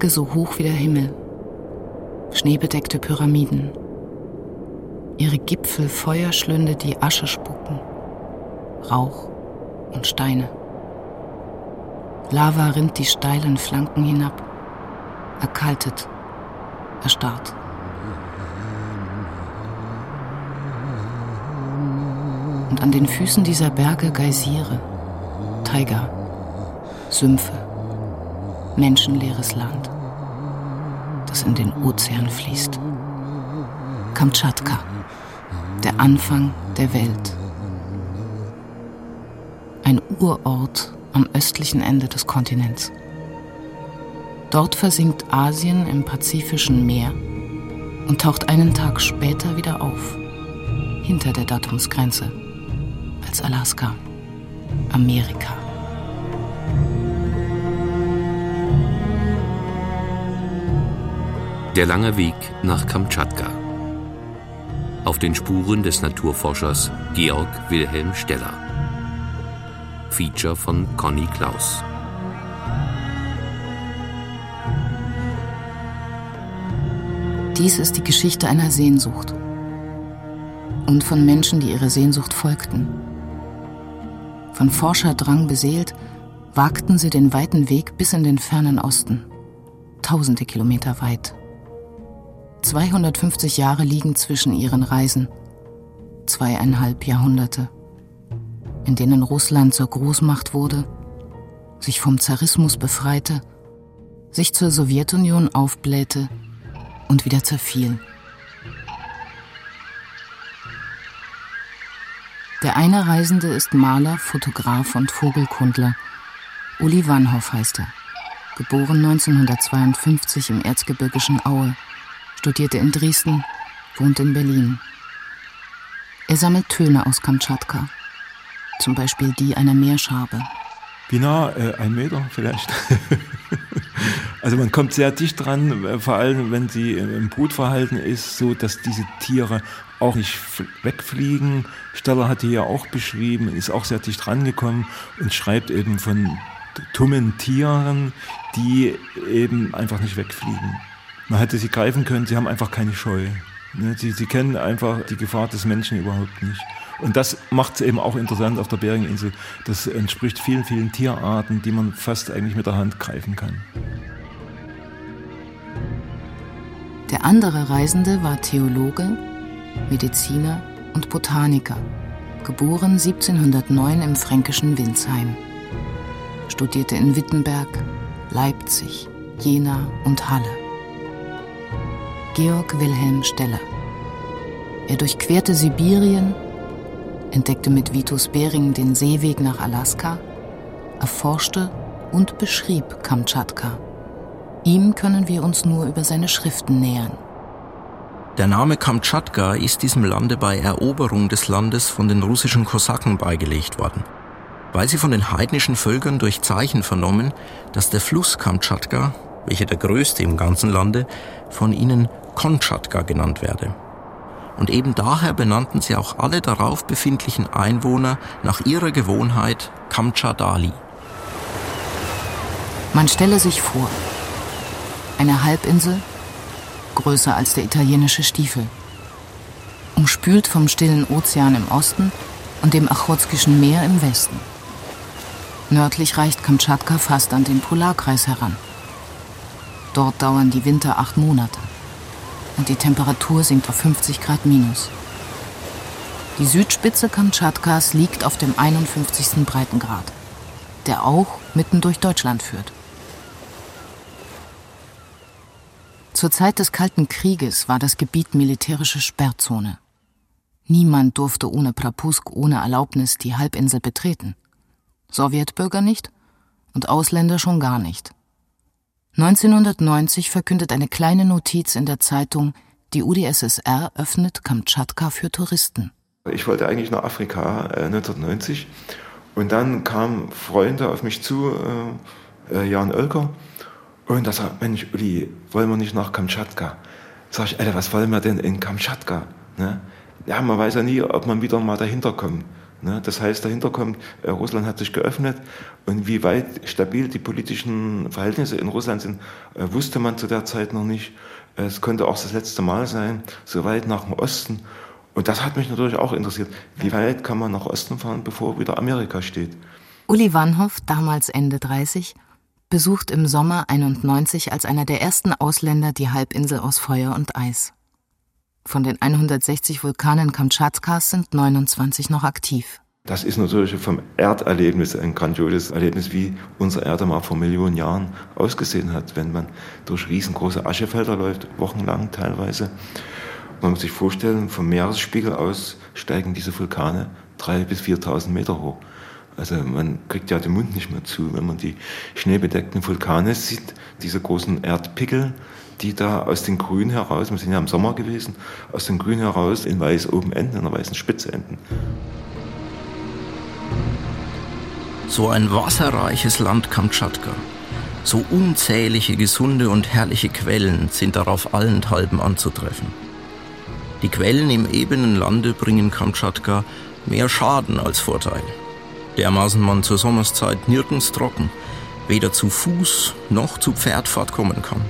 Berge so hoch wie der Himmel, schneebedeckte Pyramiden, ihre Gipfel Feuerschlünde, die Asche spucken, Rauch und Steine. Lava rinnt die steilen Flanken hinab, erkaltet, erstarrt. Und an den Füßen dieser Berge Geysire, Taiga, Sümpfe, menschenleeres Land, das in den Ozean fließt. Kamtschatka, der Anfang der Welt. Ein Urort am östlichen Ende des Kontinents. Dort versinkt Asien im Pazifischen Meer und taucht einen Tag später wieder auf, hinter der Datumsgrenze, als Alaska, Amerika. Der lange Weg nach Kamtschatka. Auf den Spuren des Naturforschers Georg Wilhelm Steller. Feature von Conny Klaus. Dies ist die Geschichte einer Sehnsucht und von Menschen, die ihrer Sehnsucht folgten. Von Forscherdrang beseelt, wagten sie den weiten Weg bis in den fernen Osten, tausende Kilometer weit. 250 Jahre liegen zwischen ihren Reisen, zweieinhalb Jahrhunderte, in denen Russland zur Großmacht wurde, sich vom Zarismus befreite, sich zur Sowjetunion aufblähte und wieder zerfiel. Der eine Reisende ist Maler, Fotograf und Vogelkundler. Uli Wannhoff heißt er. Geboren 1952 im erzgebirgischen Aue studierte in Dresden, wohnt in Berlin. Er sammelt Töne aus Kamtschatka, zum Beispiel die einer Meerschabe. Wie nah? Äh, ein Meter vielleicht. also man kommt sehr dicht dran, äh, vor allem wenn sie im Brutverhalten ist, so dass diese Tiere auch nicht wegfliegen. Steller hat die ja auch beschrieben, ist auch sehr dicht rangekommen und schreibt eben von tummen Tieren, die eben einfach nicht wegfliegen. Man hätte sie greifen können, sie haben einfach keine Scheu. Ne, sie, sie kennen einfach die Gefahr des Menschen überhaupt nicht. Und das macht es eben auch interessant auf der Beringinsel. Das entspricht vielen, vielen Tierarten, die man fast eigentlich mit der Hand greifen kann. Der andere Reisende war Theologe, Mediziner und Botaniker, geboren 1709 im fränkischen Winsheim. Studierte in Wittenberg, Leipzig, Jena und Halle. Georg Wilhelm Steller. Er durchquerte Sibirien, entdeckte mit Vitus Bering den Seeweg nach Alaska, erforschte und beschrieb Kamtschatka. Ihm können wir uns nur über seine Schriften nähern. Der Name Kamtschatka ist diesem Lande bei Eroberung des Landes von den russischen Kosaken beigelegt worden, weil sie von den heidnischen Völkern durch Zeichen vernommen, dass der Fluss Kamtschatka, welcher der größte im ganzen Lande, von ihnen Konchatka genannt werde. Und eben daher benannten sie auch alle darauf befindlichen Einwohner nach ihrer Gewohnheit Kamtschadali. Man stelle sich vor, eine Halbinsel, größer als der italienische Stiefel, umspült vom stillen Ozean im Osten und dem Achotskischen Meer im Westen. Nördlich reicht Kamtschatka fast an den Polarkreis heran. Dort dauern die Winter acht Monate und die Temperatur sinkt auf 50 Grad minus. Die Südspitze Kamtschatkas liegt auf dem 51. Breitengrad, der auch mitten durch Deutschland führt. Zur Zeit des Kalten Krieges war das Gebiet militärische Sperrzone. Niemand durfte ohne Prapusk, ohne Erlaubnis die Halbinsel betreten. Sowjetbürger nicht und Ausländer schon gar nicht. 1990 verkündet eine kleine Notiz in der Zeitung, die UdSSR öffnet Kamtschatka für Touristen. Ich wollte eigentlich nach Afrika äh, 1990 und dann kamen Freunde auf mich zu, äh, äh Jan Oelker, und da sagt, Mensch, Uli, wollen wir nicht nach Kamtschatka? Sag ich, Alter, was wollen wir denn in Kamtschatka? Ne? Ja, man weiß ja nie, ob man wieder mal dahinter kommt. Ne? Das heißt, dahinter kommt, äh, Russland hat sich geöffnet und wie weit stabil die politischen Verhältnisse in Russland sind, äh, wusste man zu der Zeit noch nicht. Es konnte auch das letzte Mal sein, so weit nach dem Osten. Und das hat mich natürlich auch interessiert. Wie weit kann man nach Osten fahren, bevor wieder Amerika steht? Uli Wanhoff, damals Ende 30, besucht im Sommer 91 als einer der ersten Ausländer die Halbinsel aus Feuer und Eis. Von den 160 Vulkanen Kamtschatkas sind 29 noch aktiv. Das ist natürlich vom Erderlebnis ein grandioses Erlebnis, wie unsere Erde mal vor Millionen Jahren ausgesehen hat, wenn man durch riesengroße Aschefelder läuft, wochenlang teilweise. Man muss sich vorstellen, vom Meeresspiegel aus steigen diese Vulkane drei bis 4.000 Meter hoch. Also man kriegt ja den Mund nicht mehr zu, wenn man die schneebedeckten Vulkane sieht, diese großen Erdpickel, die da aus den Grün heraus, wir sind ja im Sommer gewesen, aus den Grün heraus in weiß oben enden, in der weißen Spitze enden. So ein wasserreiches Land Kamtschatka. So unzählige gesunde und herrliche Quellen sind darauf allenthalben anzutreffen. Die Quellen im ebenen Lande bringen Kamtschatka mehr Schaden als Vorteil. Dermaßen man zur Sommerszeit nirgends trocken, weder zu Fuß noch zu Pferdfahrt kommen kann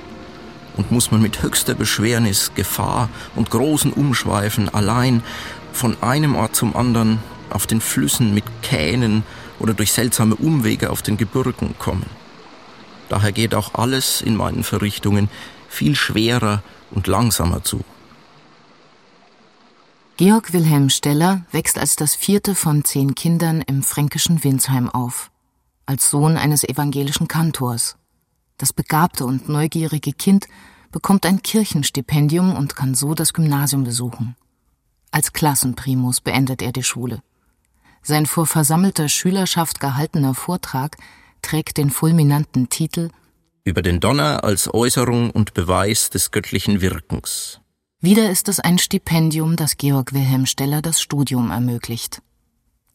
und muss man mit höchster Beschwernis, Gefahr und großen Umschweifen allein von einem Ort zum anderen auf den Flüssen mit Kähnen oder durch seltsame Umwege auf den Gebirgen kommen. Daher geht auch alles in meinen Verrichtungen viel schwerer und langsamer zu. Georg Wilhelm Steller wächst als das vierte von zehn Kindern im fränkischen Winsheim auf, als Sohn eines evangelischen Kantors. Das begabte und neugierige Kind bekommt ein Kirchenstipendium und kann so das Gymnasium besuchen. Als Klassenprimus beendet er die Schule. Sein vor versammelter Schülerschaft gehaltener Vortrag trägt den fulminanten Titel Über den Donner als Äußerung und Beweis des göttlichen Wirkens. Wieder ist es ein Stipendium, das Georg Wilhelm Steller das Studium ermöglicht.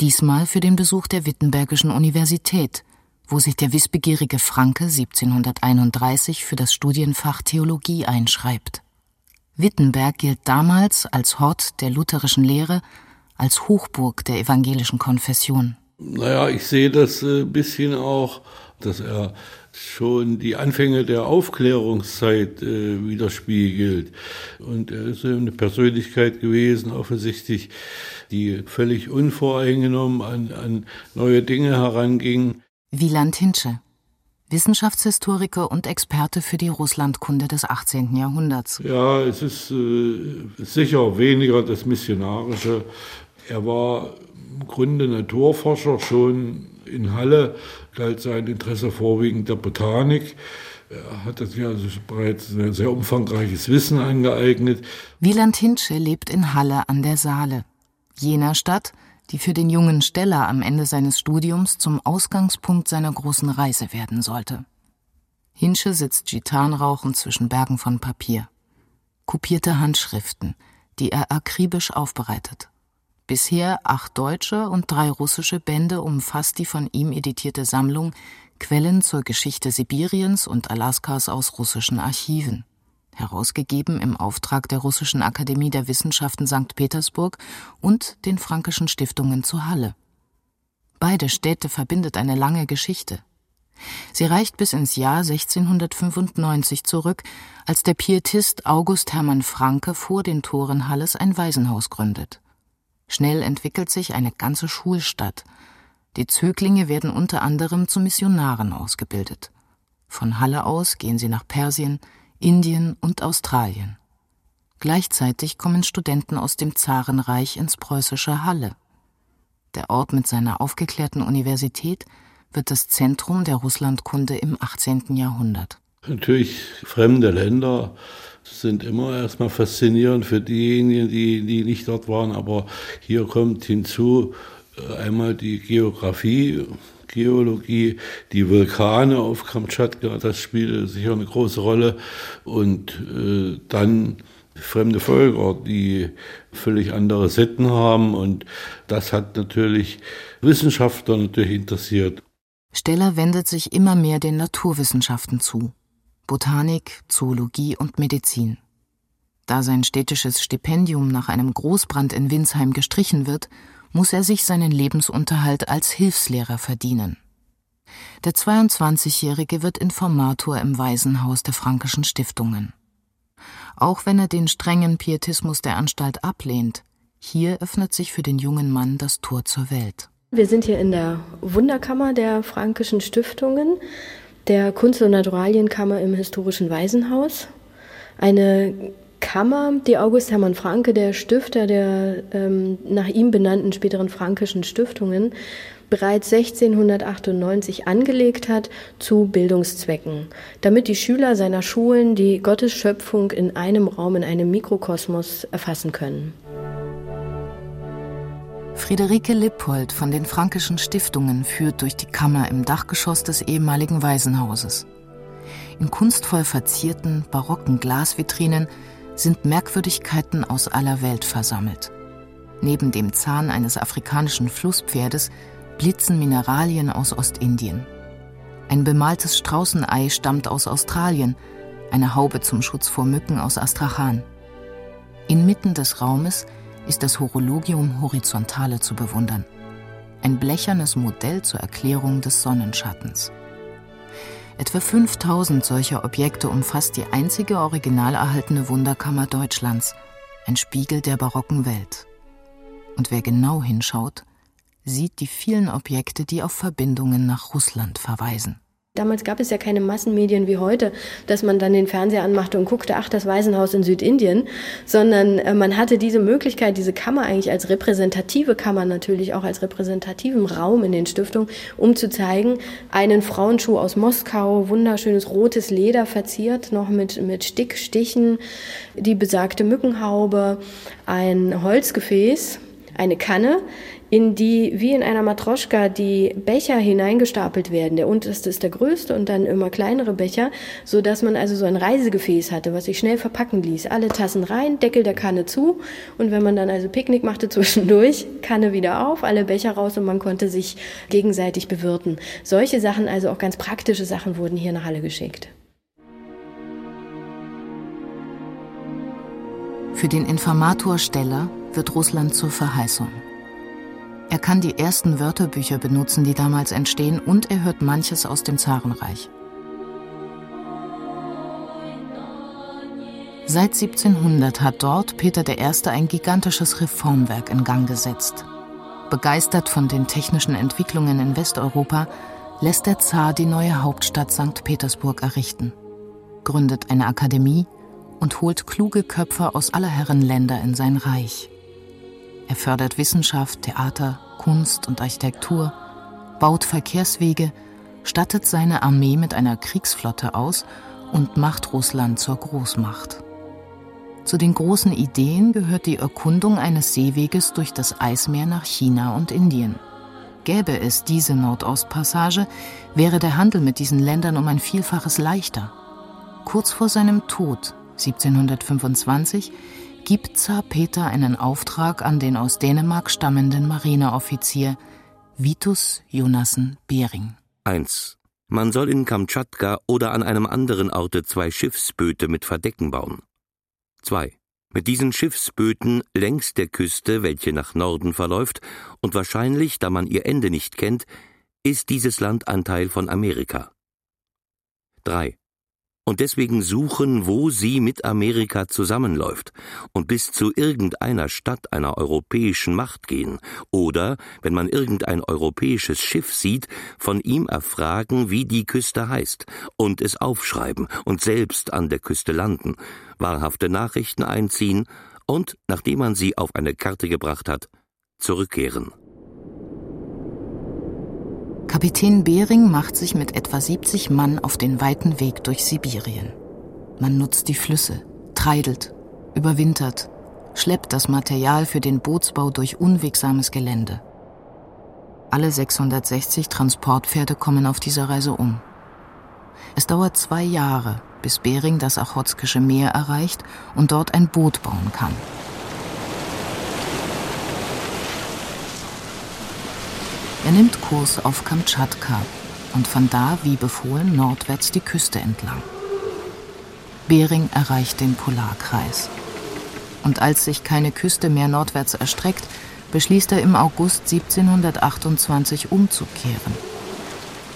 Diesmal für den Besuch der Wittenbergischen Universität, wo sich der wissbegierige Franke 1731 für das Studienfach Theologie einschreibt. Wittenberg gilt damals als Hort der lutherischen Lehre, als Hochburg der evangelischen Konfession. Naja, ich sehe das ein äh, bisschen auch, dass er schon die Anfänge der Aufklärungszeit äh, widerspiegelt. Und er ist eine Persönlichkeit gewesen, offensichtlich, die völlig unvoreingenommen an, an neue Dinge heranging. Wieland Hinsche, Wissenschaftshistoriker und Experte für die Russlandkunde des 18. Jahrhunderts. Ja, es ist äh, sicher weniger das Missionarische. Er war im Grunde Naturforscher schon in Halle, galt sein Interesse vorwiegend der Botanik. Er hat sich also bereits ein sehr umfangreiches Wissen angeeignet. Wieland Hinsche lebt in Halle an der Saale, jener Stadt, die für den jungen Steller am Ende seines Studiums zum Ausgangspunkt seiner großen Reise werden sollte. Hinsche sitzt gitanrauchend zwischen Bergen von Papier. Kopierte Handschriften, die er akribisch aufbereitet. Bisher acht deutsche und drei russische Bände umfasst die von ihm editierte Sammlung Quellen zur Geschichte Sibiriens und Alaskas aus russischen Archiven herausgegeben im Auftrag der Russischen Akademie der Wissenschaften St. Petersburg und den Frankischen Stiftungen zu Halle. Beide Städte verbindet eine lange Geschichte. Sie reicht bis ins Jahr 1695 zurück, als der Pietist August Hermann Franke vor den Toren Halles ein Waisenhaus gründet. Schnell entwickelt sich eine ganze Schulstadt. Die Zöglinge werden unter anderem zu Missionaren ausgebildet. Von Halle aus gehen sie nach Persien, Indien und Australien. Gleichzeitig kommen Studenten aus dem Zarenreich ins preußische Halle. Der Ort mit seiner aufgeklärten Universität wird das Zentrum der Russlandkunde im 18. Jahrhundert. Natürlich fremde Länder sind immer erstmal faszinierend für diejenigen, die, die nicht dort waren, aber hier kommt hinzu äh, einmal die Geografie, Geologie, die Vulkane auf Kamtschatka, das spielt sicher eine große Rolle. Und äh, dann fremde Völker, die völlig andere Sitten haben. Und das hat natürlich Wissenschaftler natürlich interessiert. Steller wendet sich immer mehr den Naturwissenschaften zu. Botanik, Zoologie und Medizin. Da sein städtisches Stipendium nach einem Großbrand in Winsheim gestrichen wird, muss er sich seinen Lebensunterhalt als Hilfslehrer verdienen. Der 22-Jährige wird Informator im Waisenhaus der Frankischen Stiftungen. Auch wenn er den strengen Pietismus der Anstalt ablehnt, hier öffnet sich für den jungen Mann das Tor zur Welt. Wir sind hier in der Wunderkammer der Frankischen Stiftungen, der Kunst- und Naturalienkammer im Historischen Waisenhaus. Eine Kammer, die August Hermann Franke, der Stifter der ähm, nach ihm benannten späteren Frankischen Stiftungen, bereits 1698 angelegt hat zu Bildungszwecken, damit die Schüler seiner Schulen die Gottesschöpfung in einem Raum, in einem Mikrokosmos erfassen können. Friederike Lippold von den Frankischen Stiftungen führt durch die Kammer im Dachgeschoss des ehemaligen Waisenhauses. In kunstvoll verzierten, barocken Glasvitrinen sind Merkwürdigkeiten aus aller Welt versammelt. Neben dem Zahn eines afrikanischen Flusspferdes blitzen Mineralien aus Ostindien. Ein bemaltes Straußenei stammt aus Australien, eine Haube zum Schutz vor Mücken aus Astrachan. Inmitten des Raumes ist das Horologium Horizontale zu bewundern, ein blechernes Modell zur Erklärung des Sonnenschattens. Etwa 5000 solcher Objekte umfasst die einzige original erhaltene Wunderkammer Deutschlands, ein Spiegel der barocken Welt. Und wer genau hinschaut, sieht die vielen Objekte, die auf Verbindungen nach Russland verweisen. Damals gab es ja keine Massenmedien wie heute, dass man dann den Fernseher anmachte und guckte, ach, das Waisenhaus in Südindien, sondern äh, man hatte diese Möglichkeit, diese Kammer eigentlich als repräsentative Kammer natürlich auch als repräsentativen Raum in den Stiftungen, um zu zeigen, einen Frauenschuh aus Moskau, wunderschönes rotes Leder verziert, noch mit, mit Stickstichen, die besagte Mückenhaube, ein Holzgefäß, eine Kanne, in die wie in einer Matroschka die Becher hineingestapelt werden. Der unterste ist der größte und dann immer kleinere Becher, so dass man also so ein Reisegefäß hatte, was sich schnell verpacken ließ. Alle Tassen rein, Deckel der Kanne zu und wenn man dann also Picknick machte zwischendurch, Kanne wieder auf, alle Becher raus und man konnte sich gegenseitig bewirten. Solche Sachen, also auch ganz praktische Sachen wurden hier nach Halle geschickt. Für den Informator Steller wird Russland zur Verheißung. Er kann die ersten Wörterbücher benutzen, die damals entstehen, und er hört manches aus dem Zarenreich. Seit 1700 hat dort Peter I. ein gigantisches Reformwerk in Gang gesetzt. Begeistert von den technischen Entwicklungen in Westeuropa, lässt der Zar die neue Hauptstadt St. Petersburg errichten, gründet eine Akademie und holt kluge Köpfe aus aller Herren Länder in sein Reich. Er fördert Wissenschaft, Theater, Kunst und Architektur, baut Verkehrswege, stattet seine Armee mit einer Kriegsflotte aus und macht Russland zur Großmacht. Zu den großen Ideen gehört die Erkundung eines Seeweges durch das Eismeer nach China und Indien. Gäbe es diese Nordostpassage, wäre der Handel mit diesen Ländern um ein Vielfaches leichter. Kurz vor seinem Tod, 1725, gibt Zar Peter einen Auftrag an den aus Dänemark stammenden Marineoffizier Vitus Jonassen Bering. 1. Man soll in Kamtschatka oder an einem anderen Orte zwei Schiffsböte mit Verdecken bauen. 2. Mit diesen Schiffsböten längs der Küste, welche nach Norden verläuft, und wahrscheinlich, da man ihr Ende nicht kennt, ist dieses Land ein Teil von Amerika. 3 und deswegen suchen, wo sie mit Amerika zusammenläuft und bis zu irgendeiner Stadt einer europäischen Macht gehen oder, wenn man irgendein europäisches Schiff sieht, von ihm erfragen, wie die Küste heißt und es aufschreiben und selbst an der Küste landen, wahrhafte Nachrichten einziehen und, nachdem man sie auf eine Karte gebracht hat, zurückkehren. Kapitän Bering macht sich mit etwa 70 Mann auf den weiten Weg durch Sibirien. Man nutzt die Flüsse, treidelt, überwintert, schleppt das Material für den Bootsbau durch unwegsames Gelände. Alle 660 Transportpferde kommen auf dieser Reise um. Es dauert zwei Jahre, bis Bering das Achotskische Meer erreicht und dort ein Boot bauen kann. Er nimmt Kurs auf Kamtschatka und von da, wie befohlen, nordwärts die Küste entlang. Bering erreicht den Polarkreis. Und als sich keine Küste mehr nordwärts erstreckt, beschließt er im August 1728 umzukehren.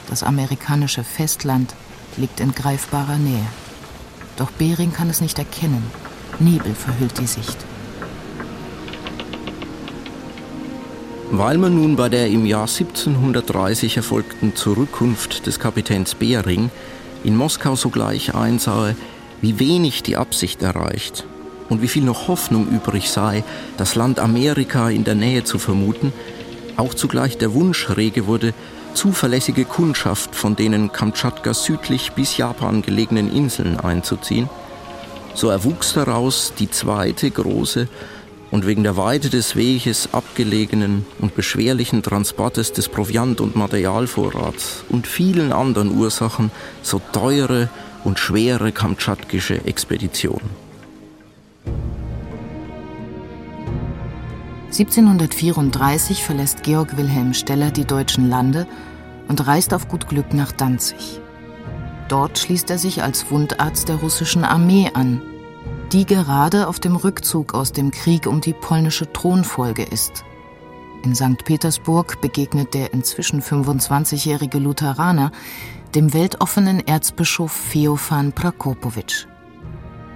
Das amerikanische Festland liegt in greifbarer Nähe. Doch Bering kann es nicht erkennen. Nebel verhüllt die Sicht. Weil man nun bei der im Jahr 1730 erfolgten Zurückkunft des Kapitäns Bering in Moskau sogleich einsahe, wie wenig die Absicht erreicht und wie viel noch Hoffnung übrig sei, das Land Amerika in der Nähe zu vermuten, auch zugleich der Wunsch rege wurde, zuverlässige Kundschaft von denen Kamtschatka südlich bis Japan gelegenen Inseln einzuziehen, so erwuchs daraus die zweite große und wegen der Weite des Weges abgelegenen und beschwerlichen Transportes des Proviant- und Materialvorrats und vielen anderen Ursachen so teure und schwere kamtschatskische Expedition. 1734 verlässt Georg Wilhelm Steller die deutschen Lande und reist auf gut Glück nach Danzig. Dort schließt er sich als Wundarzt der russischen Armee an, die gerade auf dem Rückzug aus dem Krieg um die polnische Thronfolge ist. In St. Petersburg begegnet der inzwischen 25-jährige Lutheraner dem weltoffenen Erzbischof Feofan Prakopowitsch.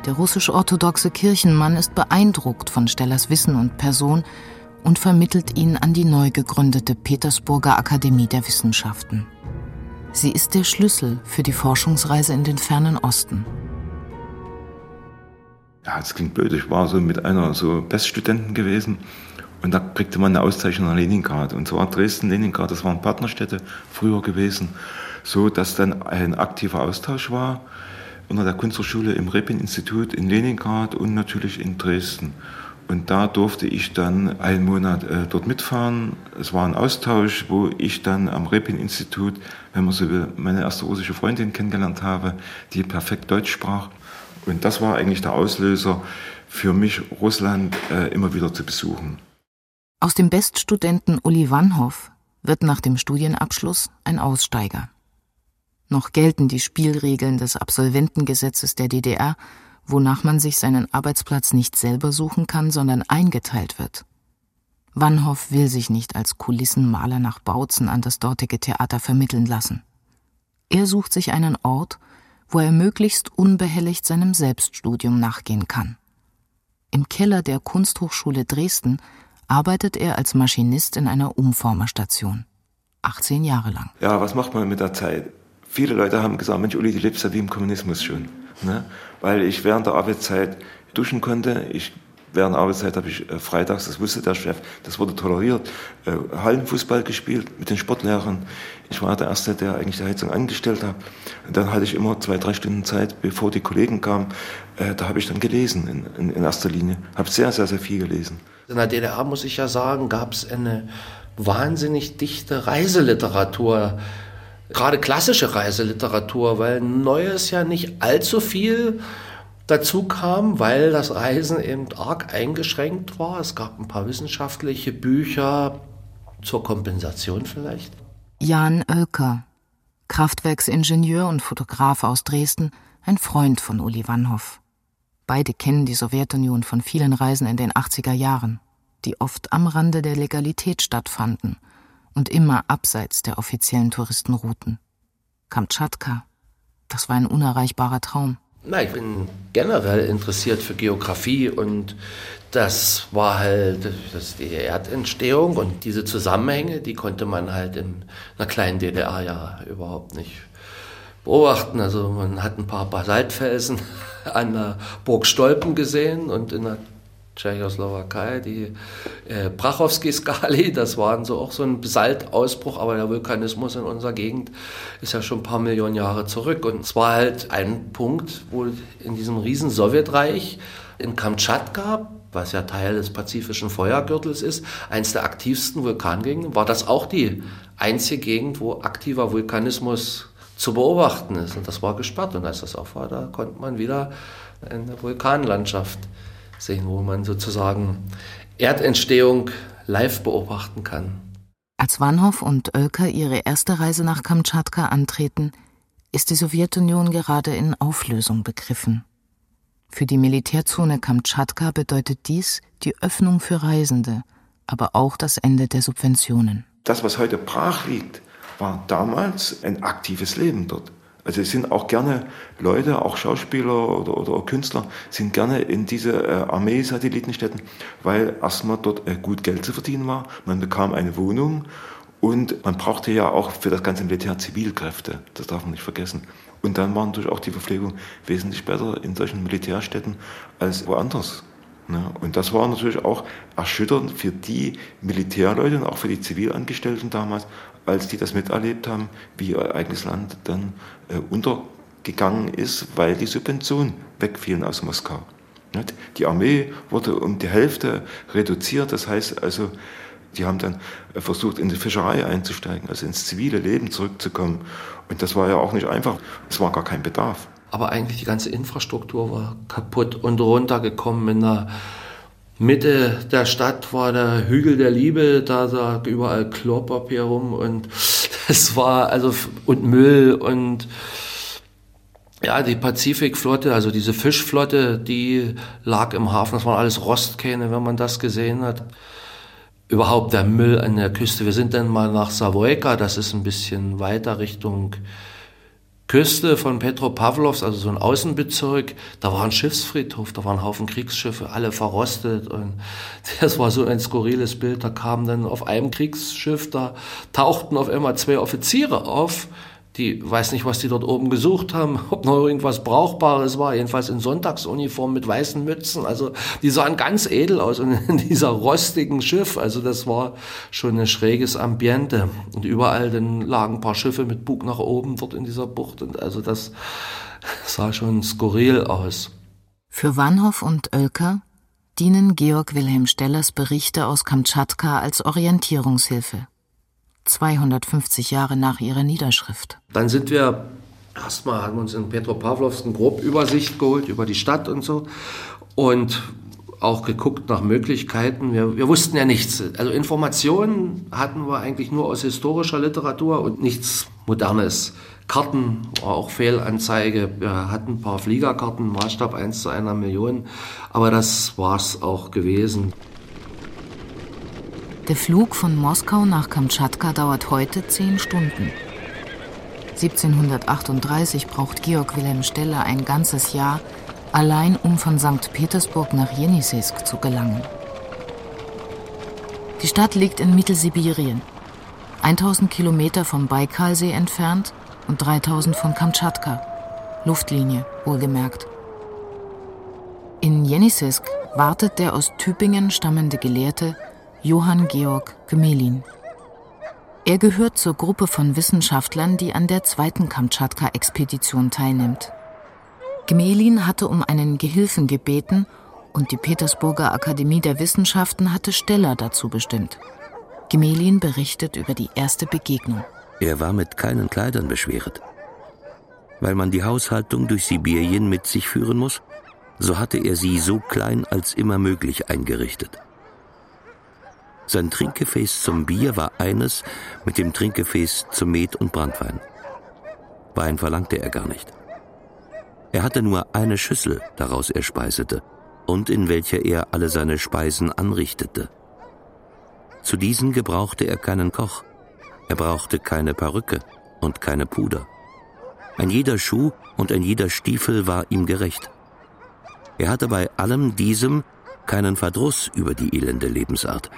Der russisch-orthodoxe Kirchenmann ist beeindruckt von Stellers Wissen und Person und vermittelt ihn an die neu gegründete Petersburger Akademie der Wissenschaften. Sie ist der Schlüssel für die Forschungsreise in den fernen Osten. Ja, das klingt blöd. Ich war so mit einer so Beststudenten gewesen und da kriegte man eine Auszeichnung nach Leningrad. Und zwar Dresden, Leningrad, das waren Partnerstädte früher gewesen, so dass dann ein aktiver Austausch war unter der Kunsthochschule im Repin-Institut in Leningrad und natürlich in Dresden. Und da durfte ich dann einen Monat äh, dort mitfahren. Es war ein Austausch, wo ich dann am Repin-Institut, wenn man so will, meine erste russische Freundin kennengelernt habe, die perfekt Deutsch sprach. Und das war eigentlich der Auslöser für mich, Russland äh, immer wieder zu besuchen. Aus dem Beststudenten Uli Wannhoff wird nach dem Studienabschluss ein Aussteiger. Noch gelten die Spielregeln des Absolventengesetzes der DDR, wonach man sich seinen Arbeitsplatz nicht selber suchen kann, sondern eingeteilt wird. Wannhoff will sich nicht als Kulissenmaler nach Bautzen an das dortige Theater vermitteln lassen. Er sucht sich einen Ort, wo er möglichst unbehelligt seinem Selbststudium nachgehen kann. Im Keller der Kunsthochschule Dresden arbeitet er als Maschinist in einer Umformerstation. 18 Jahre lang. Ja, was macht man mit der Zeit? Viele Leute haben gesagt, Mensch, Uli, du lebst ja wie im Kommunismus schon. Ne? Weil ich während der Arbeitszeit duschen konnte. Ich, während Arbeitszeit habe ich äh, freitags, das wusste der Chef, das wurde toleriert, äh, Hallenfußball gespielt mit den Sportlehrern. Ich war der Erste, der eigentlich die Heizung angestellt hat. Und dann hatte ich immer zwei, drei Stunden Zeit, bevor die Kollegen kamen. Äh, da habe ich dann gelesen in, in, in erster Linie. Habe sehr, sehr, sehr viel gelesen. In der DDR, muss ich ja sagen, gab es eine wahnsinnig dichte Reiseliteratur gerade klassische Reiseliteratur, weil Neues ja nicht allzu viel dazu kam, weil das Reisen eben arg eingeschränkt war. Es gab ein paar wissenschaftliche Bücher zur Kompensation vielleicht. Jan Oelker, Kraftwerksingenieur und Fotograf aus Dresden, ein Freund von Uli Wannhoff. Beide kennen die Sowjetunion von vielen Reisen in den 80er Jahren, die oft am Rande der Legalität stattfanden – und immer abseits der offiziellen Touristenrouten. Kamtschatka, das war ein unerreichbarer Traum. Na, ich bin generell interessiert für Geografie und das war halt das die Erdentstehung und diese Zusammenhänge, die konnte man halt in einer kleinen DDR ja überhaupt nicht beobachten. Also man hat ein paar Basaltfelsen an der Burg Stolpen gesehen und in der Tschechoslowakei, die äh, Brachowski-Skali, das waren so auch so ein Basaltausbruch, aber der Vulkanismus in unserer Gegend ist ja schon ein paar Millionen Jahre zurück. Und es war halt ein Punkt, wo in diesem riesen Sowjetreich in Kamtschatka, was ja Teil des pazifischen Feuergürtels ist, eins der aktivsten Vulkangegenden, war das auch die einzige Gegend, wo aktiver Vulkanismus zu beobachten ist. Und das war gesperrt. Und als das auf war, da konnte man wieder eine Vulkanlandschaft sehen, wo man sozusagen Erdentstehung live beobachten kann. Als Wanhoff und Oelker ihre erste Reise nach Kamtschatka antreten, ist die Sowjetunion gerade in Auflösung begriffen. Für die Militärzone Kamtschatka bedeutet dies die Öffnung für Reisende, aber auch das Ende der Subventionen. Das, was heute brach liegt, war damals ein aktives Leben dort. Also es sind auch gerne Leute, auch Schauspieler oder, oder Künstler, sind gerne in diese äh, Armee-Satellitenstädten, weil erstmal dort äh, gut Geld zu verdienen war. Man bekam eine Wohnung und man brauchte ja auch für das ganze Militär Zivilkräfte. Das darf man nicht vergessen. Und dann war natürlich auch die Verpflegung wesentlich besser in solchen Militärstädten als woanders. Ne? Und das war natürlich auch erschütternd für die Militärleute und auch für die Zivilangestellten damals, als die das miterlebt haben, wie ihr eigenes Land dann äh, untergegangen ist, weil die Subventionen wegfielen aus Moskau. Die Armee wurde um die Hälfte reduziert, das heißt also, die haben dann äh, versucht, in die Fischerei einzusteigen, also ins zivile Leben zurückzukommen. Und das war ja auch nicht einfach, es war gar kein Bedarf. Aber eigentlich die ganze Infrastruktur war kaputt und runtergekommen in der Mitte der Stadt war der Hügel der Liebe, da lag überall Klopapier rum und es war also und Müll und ja, die Pazifikflotte, also diese Fischflotte, die lag im Hafen, das waren alles Rostkähne, wenn man das gesehen hat. Überhaupt der Müll an der Küste. Wir sind dann mal nach Savoyka, das ist ein bisschen weiter Richtung Küste von Petropavlovs, also so ein Außenbezirk, da war ein Schiffsfriedhof, da waren Haufen Kriegsschiffe, alle verrostet und das war so ein skurriles Bild. Da kamen dann auf einem Kriegsschiff, da tauchten auf einmal zwei Offiziere auf, die weiß nicht, was die dort oben gesucht haben, ob noch irgendwas Brauchbares war, jedenfalls in Sonntagsuniform mit weißen Mützen. Also die sahen ganz edel aus und in dieser rostigen Schiff. Also das war schon ein schräges Ambiente. Und überall dann lagen ein paar Schiffe mit Bug nach oben dort in dieser Bucht. Und also das sah schon skurril aus. Für Wanhoff und Oelker dienen Georg Wilhelm Stellers Berichte aus Kamtschatka als Orientierungshilfe. 250 Jahre nach ihrer Niederschrift. Dann sind wir, erstmal haben uns in Petropavlovsk eine Grobübersicht geholt über die Stadt und so und auch geguckt nach Möglichkeiten. Wir, wir wussten ja nichts. Also Informationen hatten wir eigentlich nur aus historischer Literatur und nichts Modernes. Karten auch Fehlanzeige. Wir hatten ein paar Fliegerkarten, Maßstab 1 zu einer Million, aber das war es auch gewesen. Der Flug von Moskau nach Kamtschatka dauert heute zehn Stunden. 1738 braucht Georg Wilhelm Steller ein ganzes Jahr, allein um von St. Petersburg nach Jenisejsk zu gelangen. Die Stadt liegt in Mittelsibirien, 1000 Kilometer vom Baikalsee entfernt und 3000 von Kamtschatka. Luftlinie, wohlgemerkt. In Jenisejsk wartet der aus Tübingen stammende Gelehrte Johann Georg Gmelin. Er gehört zur Gruppe von Wissenschaftlern, die an der zweiten Kamtschatka-Expedition teilnimmt. Gmelin hatte um einen Gehilfen gebeten und die Petersburger Akademie der Wissenschaften hatte Steller dazu bestimmt. Gmelin berichtet über die erste Begegnung. Er war mit keinen Kleidern beschwert. Weil man die Haushaltung durch Sibirien mit sich führen muss, so hatte er sie so klein als immer möglich eingerichtet. Sein Trinkgefäß zum Bier war eines mit dem Trinkgefäß zum Met und Brandwein. Wein verlangte er gar nicht. Er hatte nur eine Schüssel, daraus er speisete, und in welcher er alle seine Speisen anrichtete. Zu diesen gebrauchte er keinen Koch, er brauchte keine Perücke und keine Puder. Ein jeder Schuh und ein jeder Stiefel war ihm gerecht. Er hatte bei allem diesem keinen Verdruss über die elende Lebensart,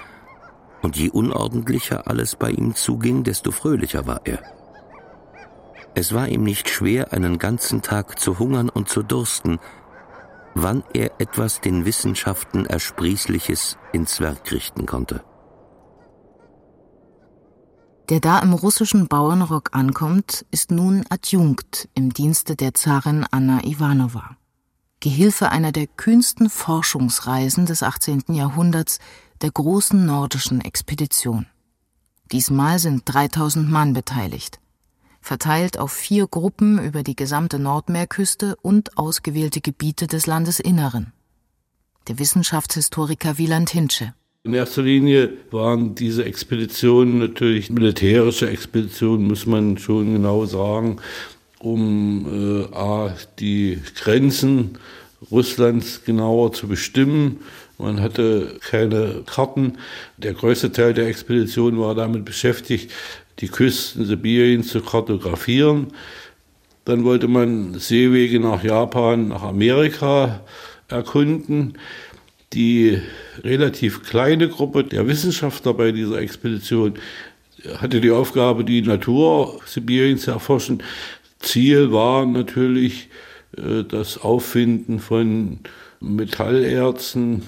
und je unordentlicher alles bei ihm zuging, desto fröhlicher war er. Es war ihm nicht schwer, einen ganzen Tag zu hungern und zu dursten, wann er etwas den Wissenschaften Ersprießliches ins Werk richten konnte. Der da im russischen Bauernrock ankommt, ist nun Adjunkt im Dienste der Zarin Anna Ivanova. Gehilfe einer der kühnsten Forschungsreisen des 18. Jahrhunderts der großen nordischen Expedition. Diesmal sind 3000 Mann beteiligt, verteilt auf vier Gruppen über die gesamte Nordmeerküste und ausgewählte Gebiete des Landesinneren. Der Wissenschaftshistoriker Wieland Hinsche. In erster Linie waren diese Expeditionen natürlich militärische Expeditionen, muss man schon genau sagen, um äh, A, die Grenzen Russlands genauer zu bestimmen, Man hatte keine Karten. Der größte Teil der Expedition war damit beschäftigt, die Küsten Sibiriens zu kartografieren. Dann wollte man Seewege nach Japan, nach Amerika erkunden. Die relativ kleine Gruppe der Wissenschaftler bei dieser Expedition hatte die Aufgabe, die Natur Sibiriens zu erforschen. Ziel war natürlich äh, das Auffinden von Metallerzen,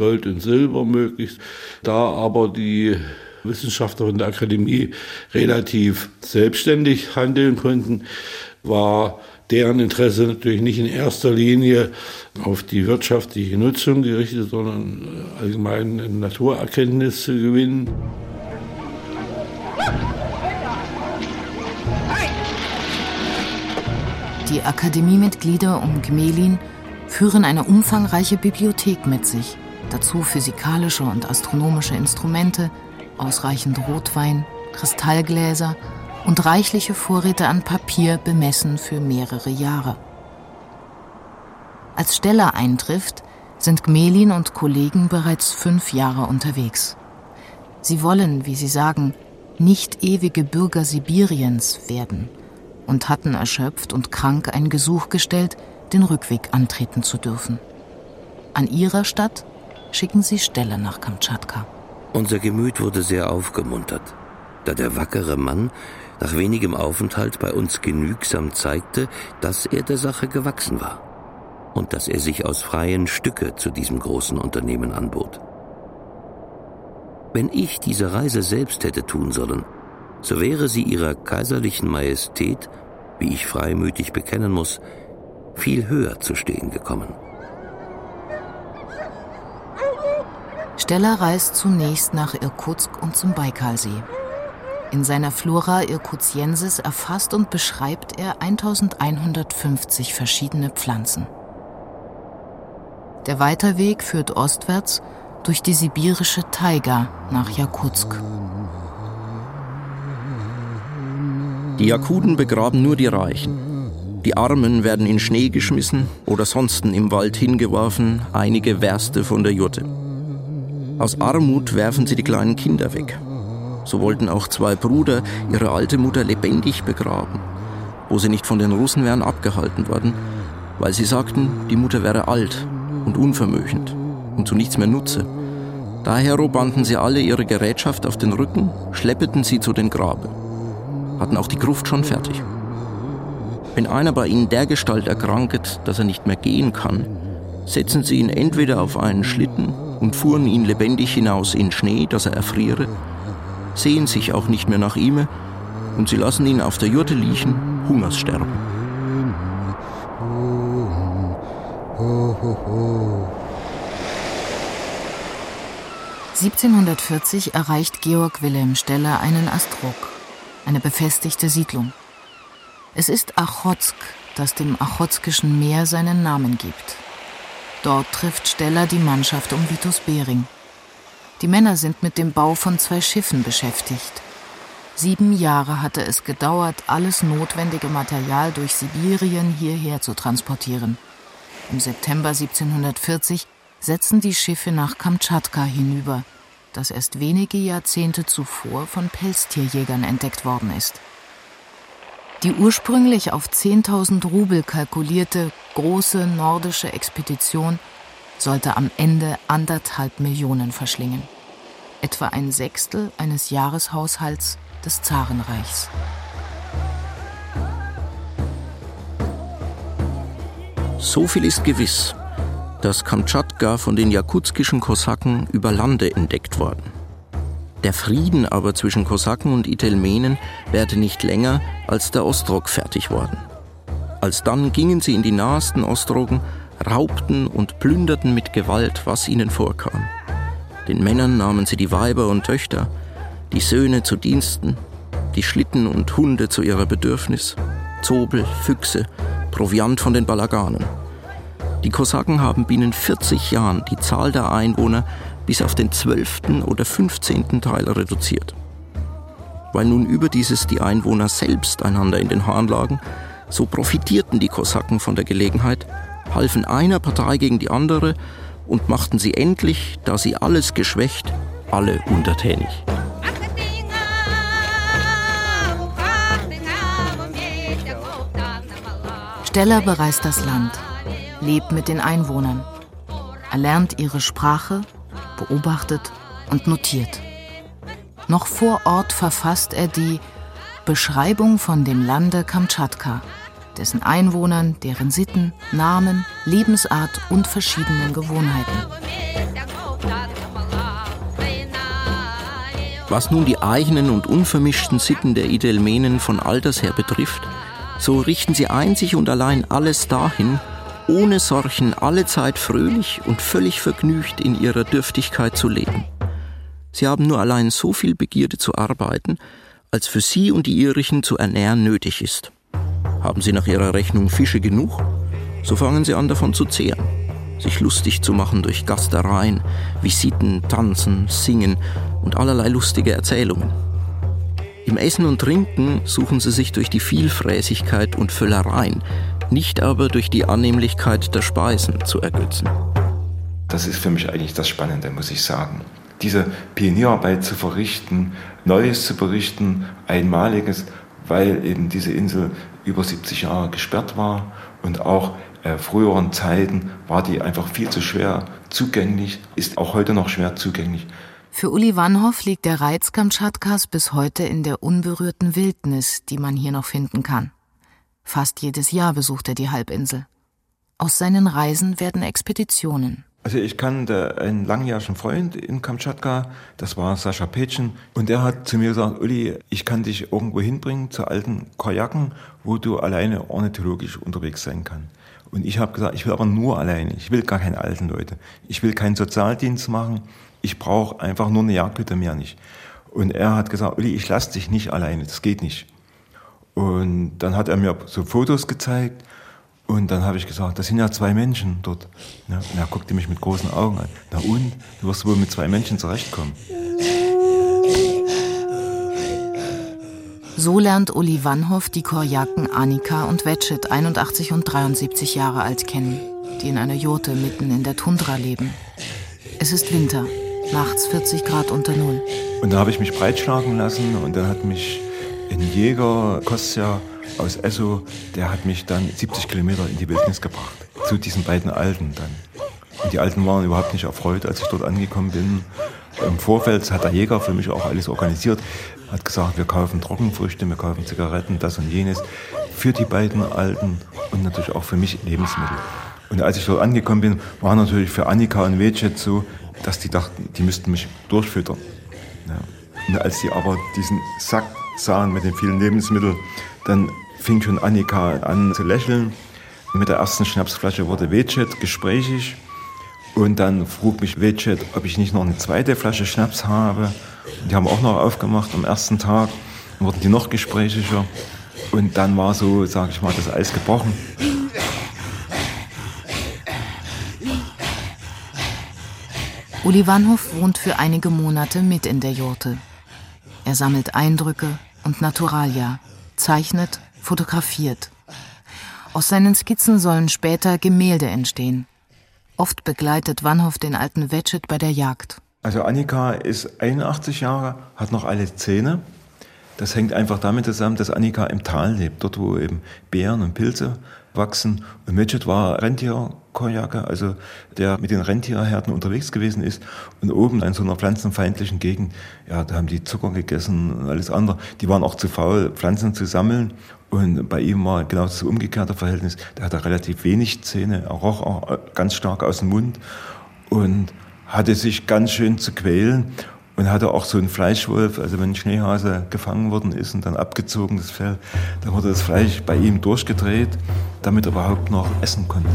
Gold und Silber möglichst. Da aber die Wissenschaftler der Akademie relativ selbstständig handeln konnten, war deren Interesse natürlich nicht in erster Linie auf die wirtschaftliche Nutzung gerichtet, sondern allgemein Naturerkenntnis zu gewinnen. Die Akademiemitglieder um Gmelin führen eine umfangreiche Bibliothek mit sich, dazu physikalische und astronomische Instrumente, ausreichend Rotwein, Kristallgläser und reichliche Vorräte an Papier bemessen für mehrere Jahre. Als Steller eintrifft, sind Gmelin und Kollegen bereits fünf Jahre unterwegs. Sie wollen, wie sie sagen, nicht ewige Bürger Sibiriens werden und hatten erschöpft und krank ein Gesuch gestellt, den Rückweg antreten zu dürfen. An ihrer Stadt schicken sie Stelle nach Kamtschatka. Unser Gemüt wurde sehr aufgemuntert, da der wackere Mann nach wenigem Aufenthalt bei uns genügsam zeigte, dass er der Sache gewachsen war und dass er sich aus freien Stücke zu diesem großen Unternehmen anbot. Wenn ich diese Reise selbst hätte tun sollen, so wäre sie ihrer kaiserlichen Majestät, wie ich freimütig bekennen muss, viel höher zu stehen gekommen. Steller reist zunächst nach Irkutsk und zum Baikalsee. In seiner Flora Irkutiensis erfasst und beschreibt er 1150 verschiedene Pflanzen. Der Weiterweg führt ostwärts durch die sibirische Taiga nach Jakutsk. Die Jakuden begraben nur die Reichen. Die Armen werden in Schnee geschmissen oder sonst im Wald hingeworfen, einige Werste von der Jurte. Aus Armut werfen sie die kleinen Kinder weg. So wollten auch zwei Brüder ihre alte Mutter lebendig begraben, wo sie nicht von den Russen wären abgehalten worden, weil sie sagten, die Mutter wäre alt und unvermögend und zu nichts mehr nutze. Daher banden sie alle ihre Gerätschaft auf den Rücken, schleppeten sie zu den Grabe hatten auch die Gruft schon fertig. Wenn einer bei ihnen dergestalt erkranket, dass er nicht mehr gehen kann, setzen sie ihn entweder auf einen Schlitten und fuhren ihn lebendig hinaus in Schnee, dass er erfriere, sehen sich auch nicht mehr nach ihm und sie lassen ihn auf der Jurte liegen, Hungers sterben. (1740) erreicht Georg Wilhelm Steller einen Astrok eine befestigte Siedlung. Es ist Achotsk, das dem Achotskischen Meer seinen Namen gibt. Dort trifft Steller die Mannschaft um Vitus Bering. Die Männer sind mit dem Bau von zwei Schiffen beschäftigt. Sieben Jahre hatte es gedauert, alles notwendige Material durch Sibirien hierher zu transportieren. Im September 1740 setzen die Schiffe nach Kamtschatka hinüber, das erst wenige Jahrzehnte zuvor von Pelztierjägern entdeckt worden ist. Die ursprünglich auf 10.000 Rubel kalkulierte große nordische Expedition sollte am Ende anderthalb Millionen verschlingen. Etwa ein Sechstel eines Jahreshaushalts des Zarenreichs. So viel ist gewiss dass Kamtschatka von den jakutskischen Kosaken über Lande entdeckt worden. Der Frieden aber zwischen Kosaken und Itelmenen währte nicht länger, als der Ostrog fertig worden. Alsdann gingen sie in die nahesten Ostrogen, raubten und plünderten mit Gewalt, was ihnen vorkam. Den Männern nahmen sie die Weiber und Töchter, die Söhne zu Diensten, die Schlitten und Hunde zu ihrer Bedürfnis, Zobel, Füchse, Proviant von den Balaganen. Die Kosaken haben binnen 40 Jahren die Zahl der Einwohner bis auf den 12. oder 15. Teil reduziert. Weil nun überdieses die Einwohner selbst einander in den Haaren lagen, so profitierten die Kosaken von der Gelegenheit, halfen einer Partei gegen die andere und machten sie endlich, da sie alles geschwächt, alle untertänig. Steller bereist das Land, lebt mit den Einwohnern. Er lernt ihre Sprache, beobachtet und notiert. Noch vor Ort verfasst er die Beschreibung von dem Lande Kamtschatka, dessen Einwohnern, deren Sitten, Namen, Lebensart und verschiedenen Gewohnheiten. Was nun die eigenen und unvermischten Sitten der Idelmenen von alters her betrifft, so richten sie einzig und allein alles dahin, ohne Sorchen allezeit fröhlich und völlig vergnügt in ihrer Dürftigkeit zu leben. Sie haben nur allein so viel Begierde zu arbeiten, als für sie und die ihrigen zu ernähren nötig ist. Haben sie nach ihrer Rechnung Fische genug, so fangen sie an davon zu zehren, sich lustig zu machen durch Gastereien, Visiten, Tanzen, Singen und allerlei lustige Erzählungen. Im Essen und Trinken suchen sie sich durch die Vielfräßigkeit und Völlereien, nicht aber durch die Annehmlichkeit der Speisen zu ergötzen. Das ist für mich eigentlich das Spannende, muss ich sagen diese Pionierarbeit zu verrichten, Neues zu berichten, Einmaliges, weil eben diese Insel über 70 Jahre gesperrt war und auch äh, früheren Zeiten war die einfach viel zu schwer zugänglich, ist auch heute noch schwer zugänglich. Für Uli Wannhoff liegt der Reiz Kamtschatkas bis heute in der unberührten Wildnis, die man hier noch finden kann. Fast jedes Jahr besucht er die Halbinsel. Aus seinen Reisen werden Expeditionen. Also ich kannte einen langjährigen Freund in Kamtschatka, das war Sascha Petschen, und der hat zu mir gesagt, Uli, ich kann dich irgendwo hinbringen zu alten Kajaken, wo du alleine ornithologisch unterwegs sein kannst. Und ich habe gesagt, ich will aber nur alleine, ich will gar keine alten Leute. Ich will keinen Sozialdienst machen, ich brauche einfach nur eine Jagdhütte, mehr nicht. Und er hat gesagt, Uli, ich lasse dich nicht alleine, das geht nicht. Und dann hat er mir so Fotos gezeigt und dann habe ich gesagt, das sind ja zwei Menschen dort. Ja, und er guckte mich mit großen Augen an. Na und? Du wirst wohl mit zwei Menschen zurechtkommen. So lernt Uli Wannhoff die Korjaken Annika und Wetschet, 81 und 73 Jahre alt, kennen, die in einer Jurte mitten in der Tundra leben. Es ist Winter, nachts 40 Grad unter Null. Und da habe ich mich breitschlagen lassen und dann hat mich ein Jäger, Kostja, aus Esso, der hat mich dann 70 Kilometer in die Wildnis gebracht. Zu diesen beiden Alten dann. Und die Alten waren überhaupt nicht erfreut, als ich dort angekommen bin. Im Vorfeld hat der Jäger für mich auch alles organisiert, hat gesagt, wir kaufen Trockenfrüchte, wir kaufen Zigaretten, das und jenes für die beiden Alten und natürlich auch für mich Lebensmittel. Und als ich dort angekommen bin, war natürlich für Annika und Wetschet so, dass die dachten, die müssten mich durchfüttern. Ja. Und als die aber diesen Sack sahen mit den vielen Lebensmitteln, dann fing schon Annika an zu lächeln. Mit der ersten Schnapsflasche wurde Wetschet gesprächig. Und dann frug mich Wetschet, ob ich nicht noch eine zweite Flasche Schnaps habe. Die haben auch noch aufgemacht am ersten Tag. Dann wurden die noch gesprächiger. Und dann war so, sage ich mal, das Eis gebrochen. Uli Wannhoff wohnt für einige Monate mit in der Jurte. Er sammelt Eindrücke und Naturalia, zeichnet fotografiert. Aus seinen Skizzen sollen später Gemälde entstehen. Oft begleitet Wannhoff den alten Wetschet bei der Jagd. Also Annika ist 81 Jahre, hat noch alle Zähne. Das hängt einfach damit zusammen, dass Annika im Tal lebt, dort wo eben Beeren und Pilze wachsen. Und Midget war Rentierkojake, also der mit den Rentierherden unterwegs gewesen ist und oben in so einer pflanzenfeindlichen Gegend, ja, da haben die Zucker gegessen und alles andere. Die waren auch zu faul, Pflanzen zu sammeln. Und bei ihm war genau das umgekehrte Verhältnis. Der hatte relativ wenig Zähne, er roch auch ganz stark aus dem Mund und hatte sich ganz schön zu quälen und hatte auch so einen Fleischwolf, also wenn ein Schneehase gefangen worden ist und dann abgezogen das Fell, dann wurde das Fleisch bei ihm durchgedreht, damit er überhaupt noch essen konnte.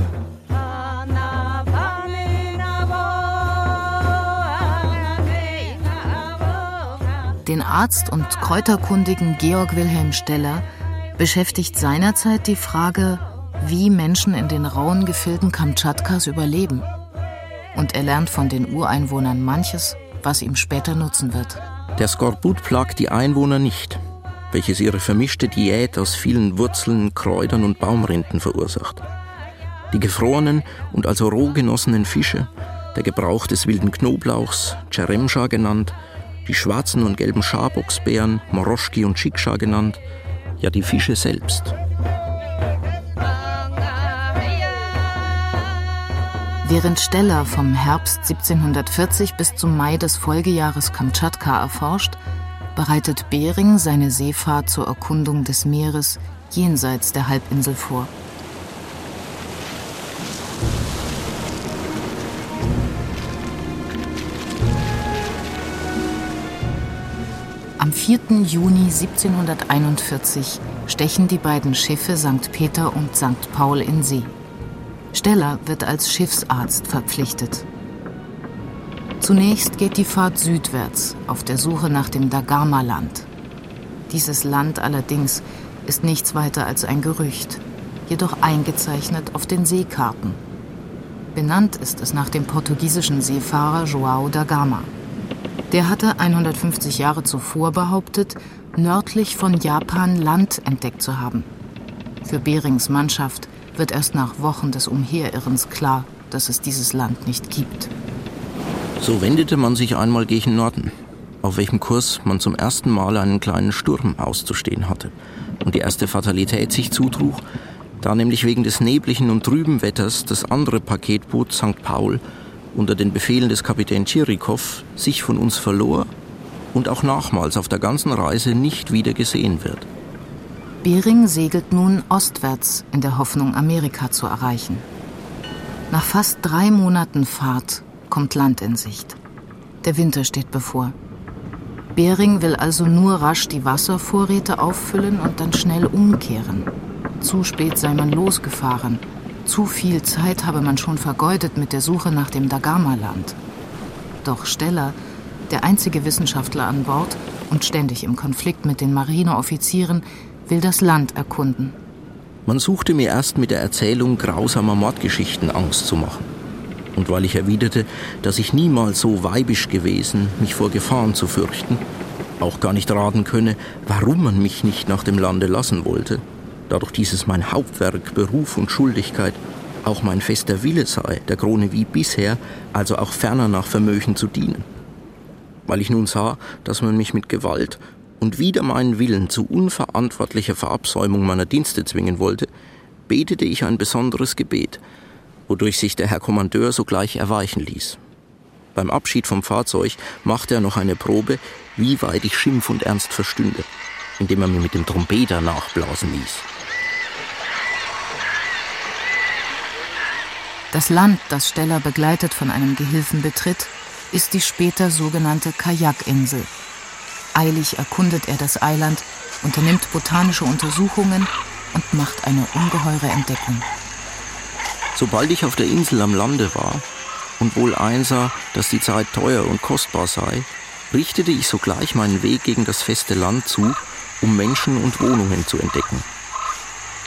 Den Arzt und Kräuterkundigen Georg Wilhelm Steller beschäftigt seinerzeit die Frage, wie Menschen in den rauen Gefilden Kamtschatkas überleben. Und er lernt von den Ureinwohnern manches, was ihm später nutzen wird. Der Skorbut plagt die Einwohner nicht, welches ihre vermischte Diät aus vielen Wurzeln, Kräutern und Baumrinden verursacht. Die gefrorenen und also roh genossenen Fische der Gebrauch des wilden Knoblauchs, Cheremscha genannt, die schwarzen und gelben Scharbocksbeeren, Moroschki und Schikscha genannt, ja die Fische selbst. Während Steller vom Herbst 1740 bis zum Mai des Folgejahres Kamtschatka erforscht, bereitet Bering seine Seefahrt zur Erkundung des Meeres jenseits der Halbinsel vor. Am 4. Juni 1741 stechen die beiden Schiffe St. Peter und St. Paul in See. Steller wird als Schiffsarzt verpflichtet. Zunächst geht die Fahrt südwärts auf der Suche nach dem Dagama-Land. Dieses Land allerdings ist nichts weiter als ein Gerücht, jedoch eingezeichnet auf den Seekarten. Benannt ist es nach dem portugiesischen Seefahrer João da Gama. Der hatte 150 Jahre zuvor behauptet, nördlich von Japan Land entdeckt zu haben. Für Berings Mannschaft wird erst nach Wochen des Umherirrens klar, dass es dieses Land nicht gibt. So wendete man sich einmal gegen Norden, auf welchem Kurs man zum ersten Mal einen kleinen Sturm auszustehen hatte und die erste Fatalität sich zutrug, da nämlich wegen des nebligen und trüben Wetters das andere Paketboot St. Paul unter den Befehlen des Kapitän Tschirikow sich von uns verlor und auch nachmals auf der ganzen Reise nicht wieder gesehen wird. Bering segelt nun ostwärts in der Hoffnung, Amerika zu erreichen. Nach fast drei Monaten Fahrt kommt Land in Sicht. Der Winter steht bevor. Bering will also nur rasch die Wasservorräte auffüllen und dann schnell umkehren. Zu spät sei man losgefahren zu viel Zeit habe man schon vergeudet mit der Suche nach dem Dagama-Land. Doch Steller, der einzige Wissenschaftler an Bord und ständig im Konflikt mit den Marineoffizieren, will das Land erkunden. Man suchte mir erst mit der Erzählung grausamer Mordgeschichten Angst zu machen. Und weil ich erwiderte, dass ich niemals so weibisch gewesen, mich vor Gefahren zu fürchten, auch gar nicht raten könne, warum man mich nicht nach dem Lande lassen wollte, dadurch dieses mein Hauptwerk, Beruf und Schuldigkeit, auch mein fester Wille sei, der Krone wie bisher, also auch ferner nach Vermögen zu dienen. Weil ich nun sah, dass man mich mit Gewalt und wider meinen Willen zu unverantwortlicher Verabsäumung meiner Dienste zwingen wollte, betete ich ein besonderes Gebet, wodurch sich der Herr Kommandeur sogleich erweichen ließ. Beim Abschied vom Fahrzeug machte er noch eine Probe, wie weit ich Schimpf und Ernst verstünde, indem er mir mit dem Trompeter nachblasen ließ. Das Land, das Steller begleitet von einem Gehilfen betritt, ist die später sogenannte Kajakinsel. Eilig erkundet er das Eiland, unternimmt botanische Untersuchungen und macht eine ungeheure Entdeckung. Sobald ich auf der Insel am Lande war und wohl einsah, dass die Zeit teuer und kostbar sei, richtete ich sogleich meinen Weg gegen das feste Land zu, um Menschen und Wohnungen zu entdecken.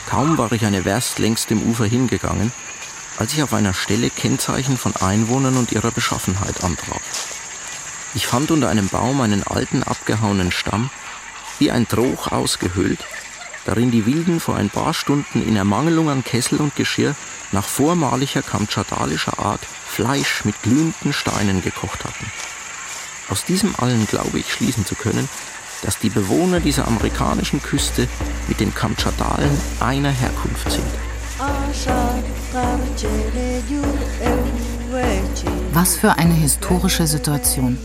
Kaum war ich eine Werst längs dem Ufer hingegangen, als ich auf einer Stelle Kennzeichen von Einwohnern und ihrer Beschaffenheit antraf. Ich fand unter einem Baum einen alten abgehauenen Stamm, wie ein Troch ausgehöhlt, darin die Wilden vor ein paar Stunden in Ermangelung an Kessel und Geschirr nach vormaliger kamtschatalischer Art Fleisch mit glühenden Steinen gekocht hatten. Aus diesem allen glaube ich schließen zu können, dass die Bewohner dieser amerikanischen Küste mit den Kamtschatalen einer Herkunft sind. Was für eine historische Situation.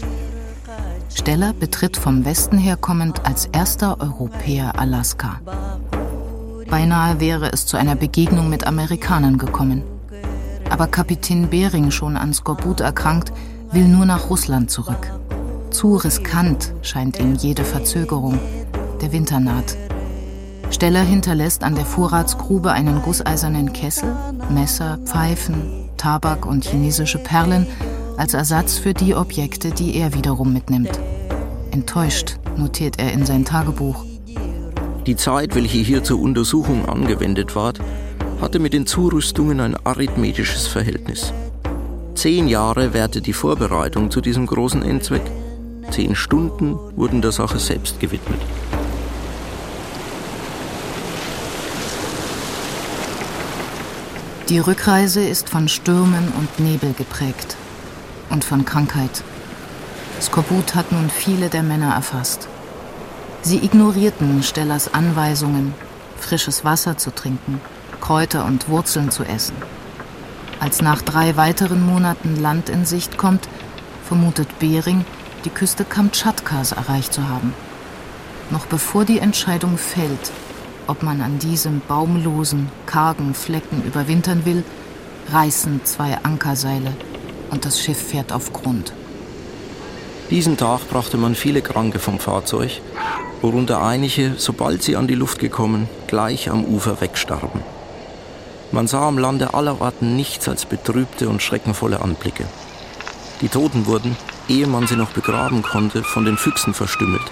Steller betritt vom Westen her kommend als erster Europäer Alaska. Beinahe wäre es zu einer Begegnung mit Amerikanern gekommen. Aber Kapitän Bering, schon an Skorbut erkrankt, will nur nach Russland zurück. Zu riskant scheint ihm jede Verzögerung. Der Winter naht. Steller hinterlässt an der Vorratsgrube einen gusseisernen Kessel, Messer, Pfeifen, Tabak und chinesische Perlen als Ersatz für die Objekte, die er wiederum mitnimmt. Enttäuscht notiert er in sein Tagebuch. Die Zeit, welche hier zur Untersuchung angewendet ward, hatte mit den Zurüstungen ein arithmetisches Verhältnis. Zehn Jahre währte die Vorbereitung zu diesem großen Endzweck. Zehn Stunden wurden der Sache selbst gewidmet. Die Rückreise ist von Stürmen und Nebel geprägt. Und von Krankheit. Skorbut hat nun viele der Männer erfasst. Sie ignorierten Stellers Anweisungen, frisches Wasser zu trinken, Kräuter und Wurzeln zu essen. Als nach drei weiteren Monaten Land in Sicht kommt, vermutet Bering, die Küste Kamtschatkas erreicht zu haben. Noch bevor die Entscheidung fällt, ob man an diesem baumlosen, kargen Flecken überwintern will, reißen zwei Ankerseile und das Schiff fährt auf Grund. Diesen Tag brachte man viele Kranke vom Fahrzeug, worunter einige, sobald sie an die Luft gekommen, gleich am Ufer wegstarben. Man sah am Lande aller Orten nichts als betrübte und schreckenvolle Anblicke. Die Toten wurden, ehe man sie noch begraben konnte, von den Füchsen verstümmelt,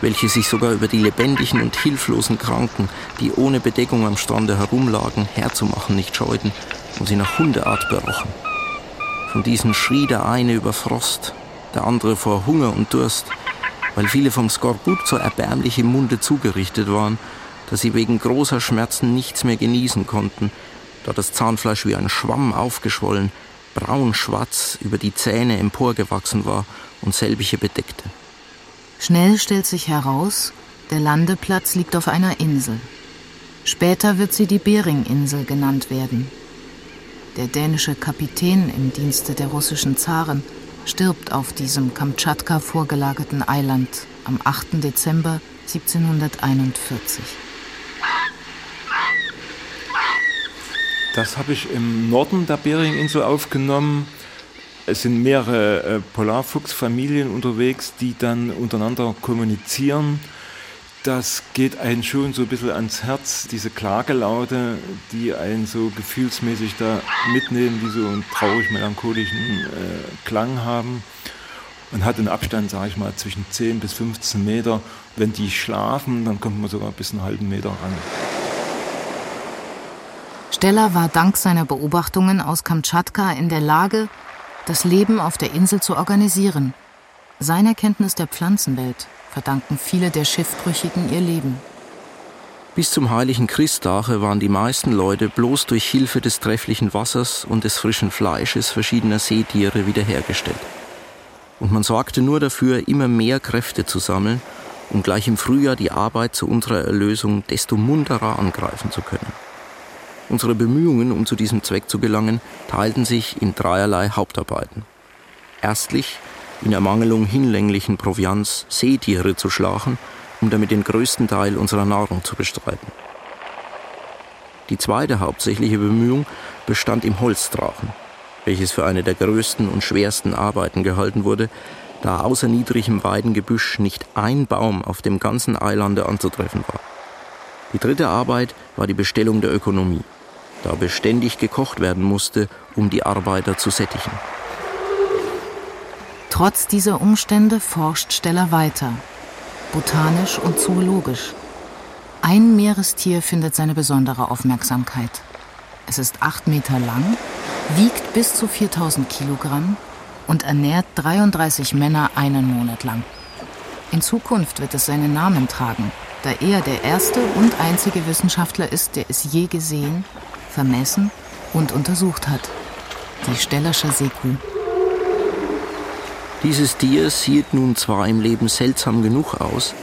welche sich sogar über die lebendigen und hilflosen Kranken, die ohne Bedeckung am Strande herumlagen, herzumachen nicht scheuten und sie nach Hundeart berochen. Von diesen schrie der eine über Frost, der andere vor Hunger und Durst, weil viele vom Skorbut so erbärmlich im Munde zugerichtet waren, dass sie wegen großer Schmerzen nichts mehr genießen konnten, da das Zahnfleisch wie ein Schwamm aufgeschwollen, braun-schwarz über die Zähne emporgewachsen war und selbige bedeckte. Schnell stellt sich heraus, der Landeplatz liegt auf einer Insel. Später wird sie die Bering-Insel genannt werden. Der dänische Kapitän im Dienste der russischen Zaren stirbt auf diesem Kamtschatka vorgelagerten Eiland am 8. Dezember 1741. Das habe ich im Norden der Beringinsel aufgenommen. Es sind mehrere äh, Polarfuchsfamilien unterwegs, die dann untereinander kommunizieren das geht einen schon so ein bisschen ans Herz, diese Klagelaute, die einen so gefühlsmäßig da mitnehmen, die so einen traurig-melancholischen äh, Klang haben. Und hat einen Abstand, sage ich mal, zwischen 10 bis 15 Meter. Wenn die schlafen, dann kommt man sogar bis einen halben Meter ran. Steller war dank seiner Beobachtungen aus Kamtschatka in der Lage, das Leben auf der Insel zu organisieren. Seiner Kenntnis der Pflanzenwelt verdanken viele der Schiffbrüchigen ihr Leben. Bis zum heiligen Christtage waren die meisten Leute bloß durch Hilfe des trefflichen Wassers und des frischen Fleisches verschiedener Seetiere wiederhergestellt. Und man sorgte nur dafür, immer mehr Kräfte zu sammeln, um gleich im Frühjahr die Arbeit zu unserer Erlösung desto munterer angreifen zu können. Unsere Bemühungen, um zu diesem Zweck zu gelangen, teilten sich in dreierlei Hauptarbeiten. Erstlich in Ermangelung hinlänglichen Proviants Seetiere zu schlagen, um damit den größten Teil unserer Nahrung zu bestreiten. Die zweite hauptsächliche Bemühung bestand im Holztrachen, welches für eine der größten und schwersten Arbeiten gehalten wurde, da außer niedrigem Weidengebüsch nicht ein Baum auf dem ganzen Eilande anzutreffen war. Die dritte Arbeit war die Bestellung der Ökonomie, da beständig gekocht werden musste, um die Arbeiter zu sättigen. Trotz dieser Umstände forscht Steller weiter, botanisch und zoologisch. Ein Meerestier findet seine besondere Aufmerksamkeit. Es ist acht Meter lang, wiegt bis zu 4000 Kilogramm und ernährt 33 Männer einen Monat lang. In Zukunft wird es seinen Namen tragen, da er der erste und einzige Wissenschaftler ist, der es je gesehen, vermessen und untersucht hat. Die Stellersche Seekuh. Dieses Tier sieht nun zwar im Leben seltsam genug aus,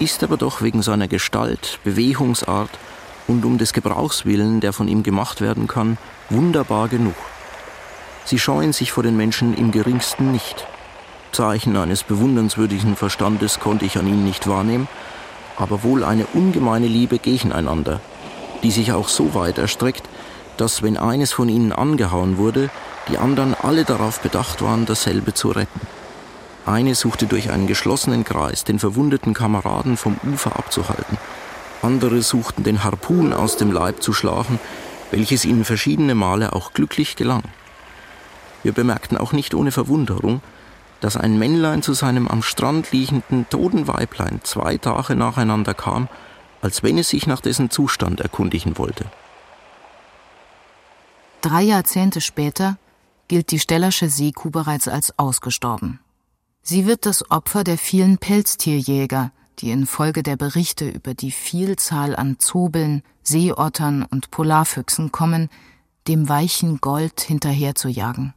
ist aber doch wegen seiner Gestalt, Bewegungsart und um des Gebrauchs willen, der von ihm gemacht werden kann, wunderbar genug. Sie scheuen sich vor den Menschen im geringsten nicht. Zeichen eines bewundernswürdigen Verstandes konnte ich an ihnen nicht wahrnehmen, aber wohl eine ungemeine Liebe gegeneinander, die sich auch so weit erstreckt, dass wenn eines von ihnen angehauen wurde, die anderen alle darauf bedacht waren, dasselbe zu retten. Eine suchte durch einen geschlossenen Kreis den verwundeten Kameraden vom Ufer abzuhalten. Andere suchten den Harpun aus dem Leib zu schlagen, welches ihnen verschiedene Male auch glücklich gelang. Wir bemerkten auch nicht ohne Verwunderung, dass ein Männlein zu seinem am Strand liegenden toten Weiblein zwei Tage nacheinander kam, als wenn es sich nach dessen Zustand erkundigen wollte. Drei Jahrzehnte später gilt die Stellersche Seekuh bereits als ausgestorben. Sie wird das Opfer der vielen Pelztierjäger, die infolge der Berichte über die Vielzahl an Zobeln, Seeottern und Polarfüchsen kommen, dem weichen Gold hinterher zu jagen.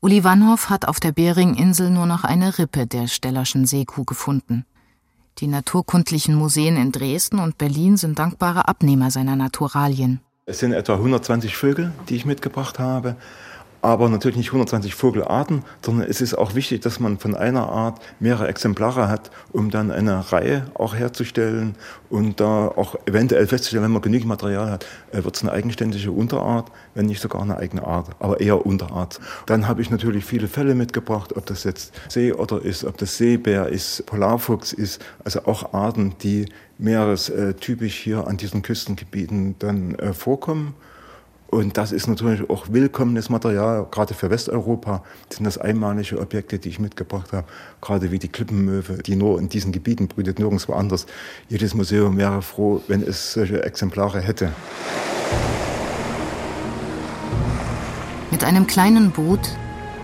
Uli Wannhoff hat auf der Beringinsel nur noch eine Rippe der Stellerschen Seekuh gefunden. Die naturkundlichen Museen in Dresden und Berlin sind dankbare Abnehmer seiner Naturalien. Es sind etwa 120 Vögel, die ich mitgebracht habe aber natürlich nicht 120 Vogelarten, sondern es ist auch wichtig, dass man von einer Art mehrere Exemplare hat, um dann eine Reihe auch herzustellen und da auch eventuell festzustellen, wenn man genügend Material hat, äh, wird es eine eigenständige Unterart, wenn nicht sogar eine eigene Art, aber eher Unterart. Dann habe ich natürlich viele Fälle mitgebracht, ob das jetzt Seeotter ist, ob das Seebär ist, Polarfuchs ist, also auch Arten, die meerestypisch hier an diesen Küstengebieten dann äh, vorkommen. Und das ist natürlich auch willkommenes Material, gerade für Westeuropa sind das einmalige Objekte, die ich mitgebracht habe, gerade wie die Klippenmöwe, die nur in diesen Gebieten brütet, nirgendwo anders. Jedes Museum wäre froh, wenn es solche Exemplare hätte. Mit einem kleinen Boot,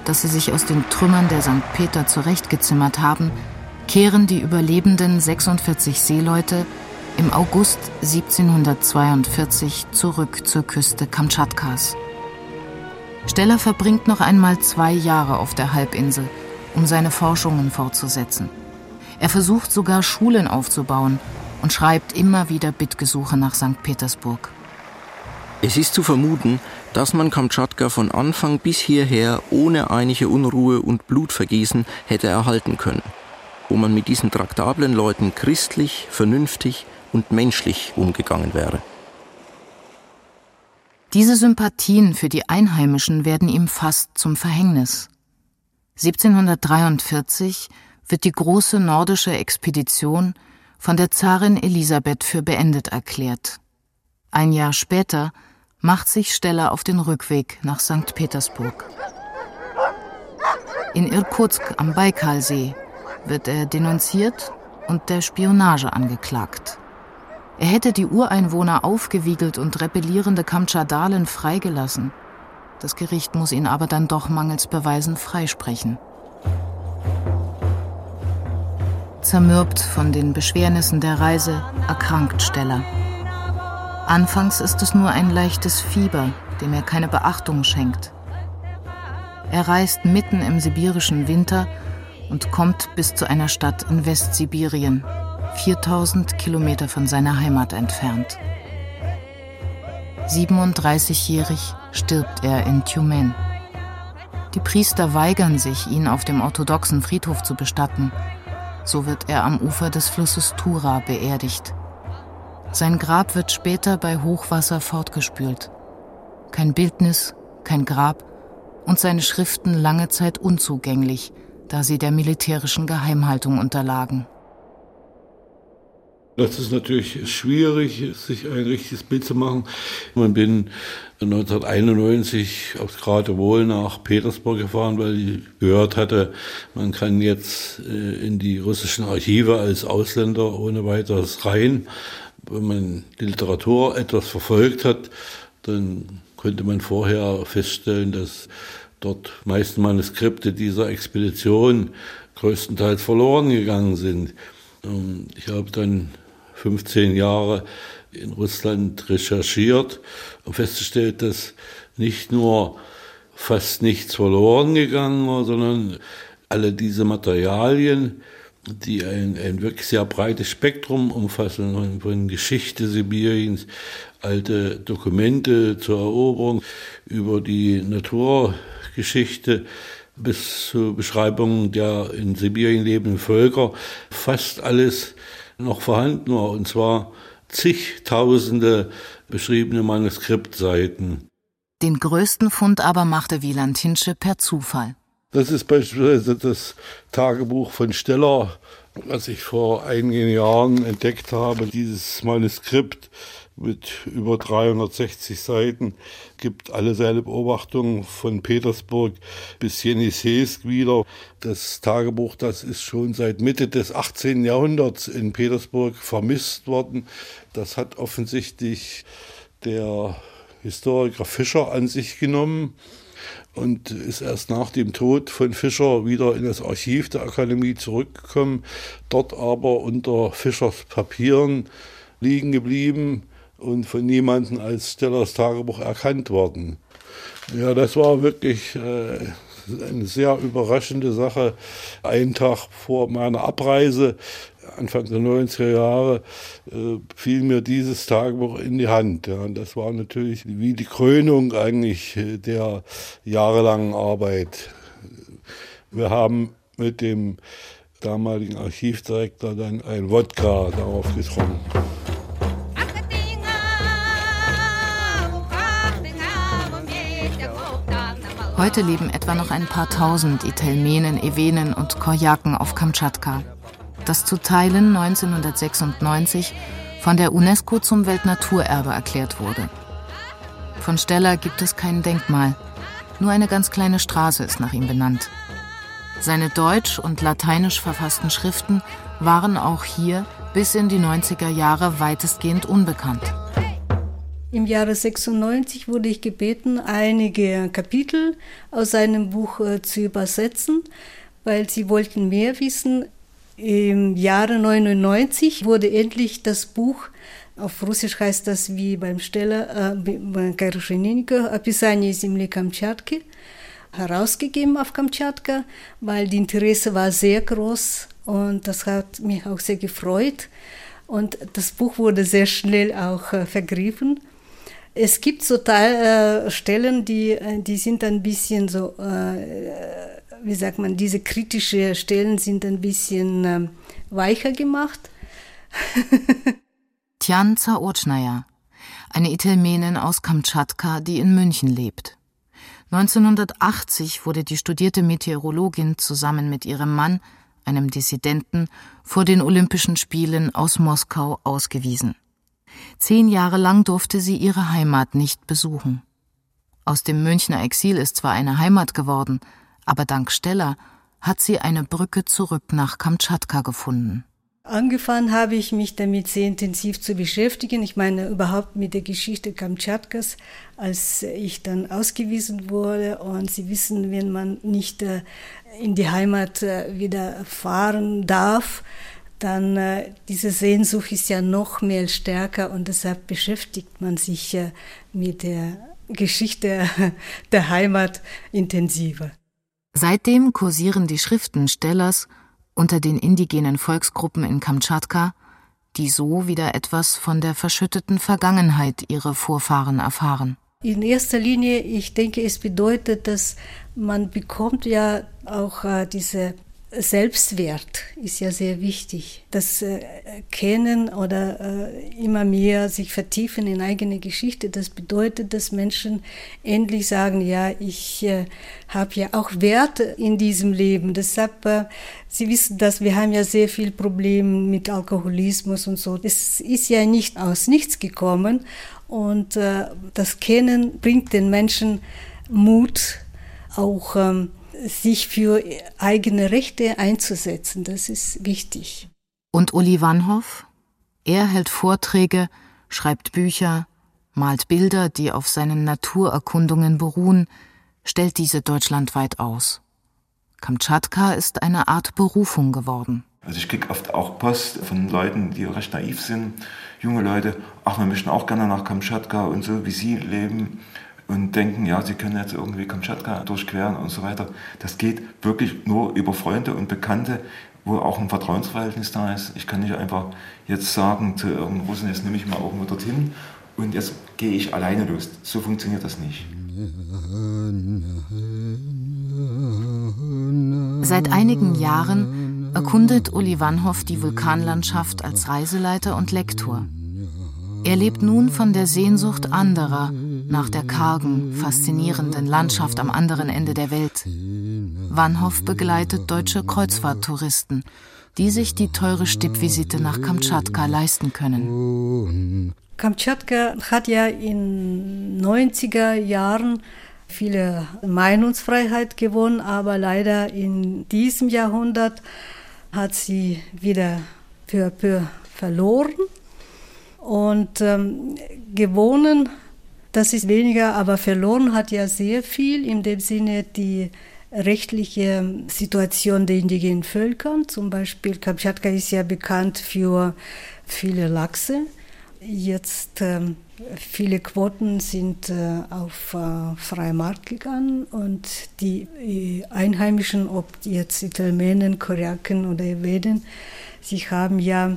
das sie sich aus den Trümmern der St. Peter zurechtgezimmert haben, kehren die überlebenden 46 Seeleute im August 1742 zurück zur Küste Kamtschatkas. Steller verbringt noch einmal zwei Jahre auf der Halbinsel, um seine Forschungen fortzusetzen. Er versucht sogar Schulen aufzubauen und schreibt immer wieder Bittgesuche nach St. Petersburg. Es ist zu vermuten, dass man Kamtschatka von Anfang bis hierher ohne einige Unruhe und Blutvergießen hätte erhalten können, wo man mit diesen traktablen Leuten christlich, vernünftig und menschlich umgegangen wäre. Diese Sympathien für die Einheimischen werden ihm fast zum Verhängnis. 1743 wird die große nordische Expedition von der Zarin Elisabeth für beendet erklärt. Ein Jahr später macht sich Steller auf den Rückweg nach St. Petersburg. In Irkutsk am Baikalsee wird er denunziert und der Spionage angeklagt. Er hätte die Ureinwohner aufgewiegelt und rebellierende Kamtschadalen freigelassen. Das Gericht muss ihn aber dann doch mangels Beweisen freisprechen. Zermürbt von den Beschwernissen der Reise erkrankt Steller. Anfangs ist es nur ein leichtes Fieber, dem er keine Beachtung schenkt. Er reist mitten im sibirischen Winter und kommt bis zu einer Stadt in Westsibirien, 4000 Kilometer von seiner Heimat entfernt. 37-jährig stirbt er in Tumen. Die Priester weigern sich, ihn auf dem orthodoxen Friedhof zu bestatten. So wird er am Ufer des Flusses Tura beerdigt. Sein Grab wird später bei Hochwasser fortgespült. Kein Bildnis, kein Grab und seine Schriften lange Zeit unzugänglich, da sie der militärischen Geheimhaltung unterlagen. Das ist natürlich schwierig, sich ein richtiges Bild zu machen. Ich bin 1991 aufs Geratewohl nach Petersburg gefahren, weil ich gehört hatte, man kann jetzt äh, in die russischen Archive als Ausländer ohne weiteres rein. Wenn man die Literatur etwas verfolgt hat, dann konnte man vorher feststellen, dass dort meisten Manuskripte dieser Expedition größtenteils verloren gegangen sind. Ich habe dann 15 Jahre in Russland recherchiert und festgestellt, dass nicht nur fast nichts verloren gegangen war, sondern alle diese Materialien, die ein, ein wirklich sehr breites Spektrum umfassen, von Geschichte Sibiriens, alte Dokumente zur Eroberung, über die Naturgeschichte bis zu Beschreibungen der in Sibirien lebenden Völker, fast alles noch vorhanden war, und zwar zigtausende beschriebene Manuskriptseiten. Den größten Fund aber machte Wieland Hinsche per Zufall. Das ist beispielsweise das Tagebuch von Steller, was ich vor einigen Jahren entdeckt habe. Dieses Manuskript mit über 360 Seiten, gibt alle seine Beobachtungen von Petersburg bis Jenisejsk wieder. Das Tagebuch, das ist schon seit Mitte des 18. Jahrhunderts in Petersburg vermisst worden. Das hat offensichtlich der Historiker Fischer an sich genommen und ist erst nach dem Tod von Fischer wieder in das Archiv der Akademie zurückgekommen, dort aber unter Fischers Papieren liegen geblieben und von niemandem als Stellers Tagebuch erkannt worden. Ja, das war wirklich äh, eine sehr überraschende Sache. Einen Tag vor meiner Abreise, Anfang der 90er Jahre, äh, fiel mir dieses Tagebuch in die Hand. Ja, und das war natürlich wie die Krönung eigentlich der jahrelangen Arbeit. Wir haben mit dem damaligen Archivdirektor dann ein Wodka darauf getrunken. Heute leben etwa noch ein paar tausend Itelmenen, Ewenen und Korjaken auf Kamtschatka, das zu Teilen 1996 von der UNESCO zum Weltnaturerbe erklärt wurde. Von Steller gibt es kein Denkmal, nur eine ganz kleine Straße ist nach ihm benannt. Seine deutsch und lateinisch verfassten Schriften waren auch hier bis in die 90er Jahre weitestgehend unbekannt. Im Jahre 96 wurde ich gebeten, einige Kapitel aus seinem Buch äh, zu übersetzen, weil sie wollten mehr wissen. Im Jahre 99 wurde endlich das Buch, auf Russisch heißt das wie beim Steller, äh, Karushenenko, Описание земли Камчатки, herausgegeben auf Kamtschatka, weil die Interesse war sehr groß und das hat mich auch sehr gefreut. Und das Buch wurde sehr schnell auch äh, vergriffen. Es gibt so Teil, äh, Stellen, die, äh, die sind ein bisschen so, äh, wie sagt man, diese kritischen Stellen sind ein bisschen äh, weicher gemacht. Tjan Zaotschnaya, eine Itelmenin aus Kamtschatka, die in München lebt. 1980 wurde die studierte Meteorologin zusammen mit ihrem Mann, einem Dissidenten, vor den Olympischen Spielen aus Moskau ausgewiesen. Zehn Jahre lang durfte sie ihre Heimat nicht besuchen. Aus dem Münchner Exil ist zwar eine Heimat geworden, aber dank Steller hat sie eine Brücke zurück nach Kamtschatka gefunden. Angefangen habe ich mich damit sehr intensiv zu beschäftigen. Ich meine überhaupt mit der Geschichte Kamtschatkas, als ich dann ausgewiesen wurde. Und Sie wissen, wenn man nicht äh, in die Heimat äh, wieder fahren darf, dann äh, diese Sehnsucht ist ja noch mehr stärker und deshalb beschäftigt man sich äh, mit der Geschichte der Heimat intensiver. Seitdem kursieren die Schriften Stellers unter den indigenen Volksgruppen in Kamtschatka, die so wieder etwas von der verschütteten Vergangenheit ihrer Vorfahren erfahren. In erster Linie, ich denke, es bedeutet, dass man bekommt ja auch äh, diese Selbstwert ist ja sehr wichtig. Das äh, Kennen oder äh, immer mehr sich vertiefen in eigene Geschichte, das bedeutet, dass Menschen endlich sagen, ja, ich äh, habe ja auch Wert in diesem Leben. Deshalb, äh, Sie wissen, dass wir haben ja sehr viel Probleme mit Alkoholismus und so. Es ist ja nicht aus nichts gekommen und äh, das Kennen bringt den Menschen Mut, auch ähm, sich für eigene Rechte einzusetzen. Das ist wichtig. Und Uli Wannhoff? Er hält Vorträge, schreibt Bücher, malt Bilder, die auf seinen Naturerkundungen beruhen, stellt diese deutschlandweit aus. Kamtschatka ist eine Art Berufung geworden. Also ich kriege oft auch Post von Leuten, die recht naiv sind, junge Leute, ach, wir möchten auch gerne nach Kamtschatka und so, wie sie leben und denken, ja, sie können jetzt irgendwie Kamtschatka durchqueren und so weiter. Das geht wirklich nur über Freunde und Bekannte, wo auch ein Vertrauensverhältnis da ist. Ich kann nicht einfach jetzt sagen zu irgendeinem Russen, jetzt nehme ich mal irgendwo dorthin und jetzt gehe ich alleine los. So funktioniert das nicht. Seit einigen Jahren erkundet Uli Wannhoff die Vulkanlandschaft als Reiseleiter und Lektor. Er lebt nun von der Sehnsucht anderer nach der kargen, faszinierenden Landschaft am anderen Ende der Welt. Wannhoff begleitet deutsche Kreuzfahrttouristen, die sich die teure Stippvisite nach Kamtschatka leisten können. Kamtschatka hat ja in 90er Jahren viele Meinungsfreiheit gewonnen, aber leider in diesem Jahrhundert hat sie wieder peu à peu verloren. Und ähm, gewonnen, das ist weniger, aber verloren hat ja sehr viel, in dem Sinne die rechtliche Situation der indigenen Völker. Zum Beispiel Kamtschatka ist ja bekannt für viele Lachse. Jetzt ähm, Viele Quoten sind äh, auf äh, freien Markt gegangen und die äh, Einheimischen, ob jetzt Italiener, Koreaken oder Eweden, sie haben ja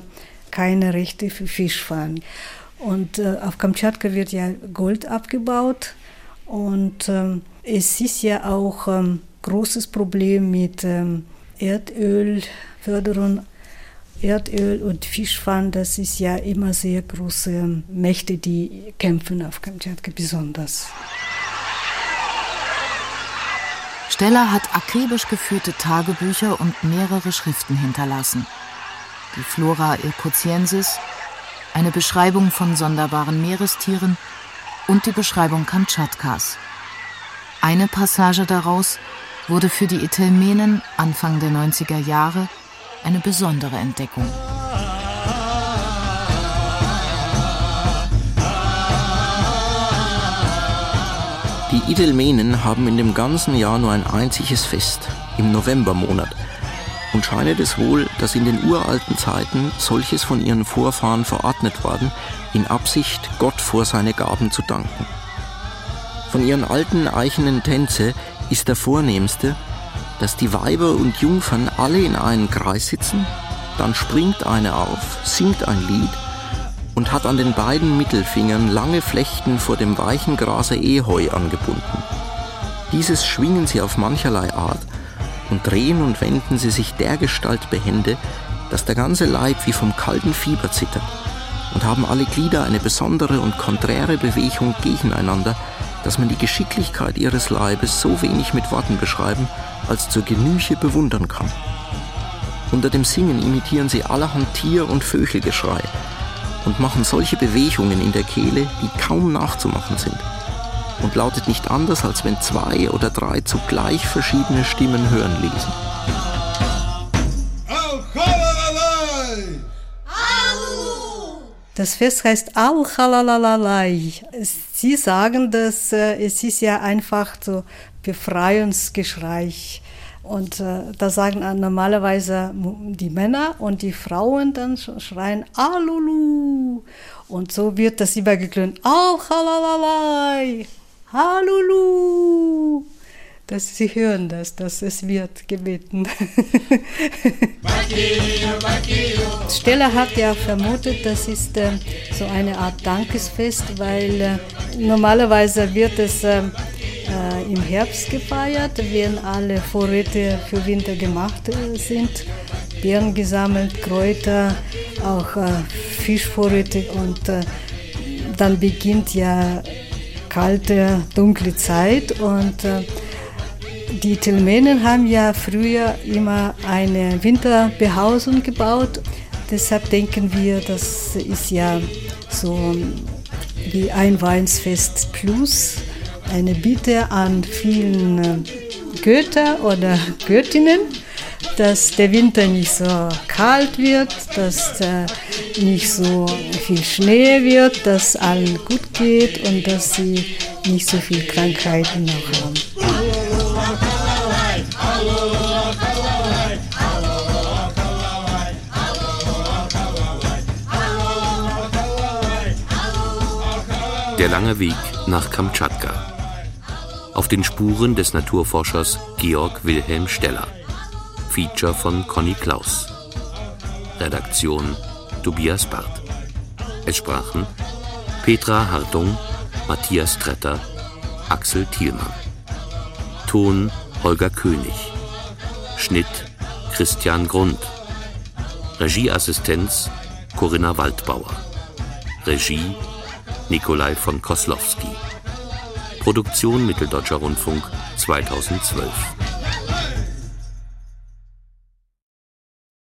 keine Rechte für Fischfahren. Und äh, auf Kamtschatka wird ja Gold abgebaut und ähm, es ist ja auch ein ähm, großes Problem mit ähm, Erdölförderung Erdöl und Fischfang, das ist ja immer sehr große Mächte, die kämpfen auf Kamtschatka besonders. Steller hat akribisch geführte Tagebücher und mehrere Schriften hinterlassen. Die Flora Irkutiensis, eine Beschreibung von sonderbaren Meerestieren und die Beschreibung Kamtschatkas. Eine Passage daraus wurde für die Etelmenen Anfang der 90er Jahre eine besondere Entdeckung. Die Idelmenen haben in dem ganzen Jahr nur ein einziges Fest, im Novembermonat. Und scheinet es wohl, dass in den uralten Zeiten solches von ihren Vorfahren verordnet worden, in Absicht, Gott vor seine Gaben zu danken. Von ihren alten eichenen Tänze ist der vornehmste dass die Weiber und Jungfern alle in einem Kreis sitzen, dann springt eine auf, singt ein Lied und hat an den beiden Mittelfingern lange Flechten vor dem weichen Grase Eheu angebunden. Dieses schwingen sie auf mancherlei Art und drehen und wenden sie sich dergestalt behende, dass der ganze Leib wie vom kalten Fieber zittert und haben alle Glieder eine besondere und konträre Bewegung gegeneinander, dass man die Geschicklichkeit ihres Leibes so wenig mit Worten beschreiben als zur Genüche bewundern kann. Unter dem Singen imitieren sie allerhand Tier- und Vögelgeschrei und machen solche Bewegungen in der Kehle, die kaum nachzumachen sind. Und lautet nicht anders, als wenn zwei oder drei zugleich verschiedene Stimmen hören ließen. Das Fest heißt Al-Halalalai. Sie sagen, dass äh, es ist ja einfach so Befreiungsgeschrei. Und äh, da sagen normalerweise die Männer und die Frauen dann schreien Alulu. Und so wird das übergeklönt. Auch Halalalai. Halulu. Dass sie hören das, dass es wird gebeten. Steller hat ja vermutet, das ist äh, so eine Art Dankesfest, weil äh, normalerweise wird es äh, äh, im Herbst gefeiert, wenn alle Vorräte für Winter gemacht äh, sind. Beeren gesammelt, Kräuter, auch äh, Fischvorräte und dann beginnt ja kalte, dunkle Zeit und äh, die Telmenen haben ja früher immer eine Winterbehausung gebaut. Deshalb denken wir, das ist ja so wie ein Weinsfest Plus eine Bitte an vielen äh, Götter oder Göttinnen, dass der Winter nicht so kalt wird, dass äh, nicht so viel Schnee wird, dass allen gut geht und dass sie nicht so viel Krankheiten noch haben. Der lange Weg nach Kamtschatka auf den Spuren des Naturforschers Georg Wilhelm Steller. Feature von Conny Klaus. Redaktion Tobias Barth. Es sprachen Petra Hartung, Matthias Tretter, Axel Thielmann. Ton Holger König. Schnitt Christian Grund. Regieassistenz Corinna Waldbauer. Regie Nikolai von Koslowski. Produktion Mitteldeutscher Rundfunk 2012.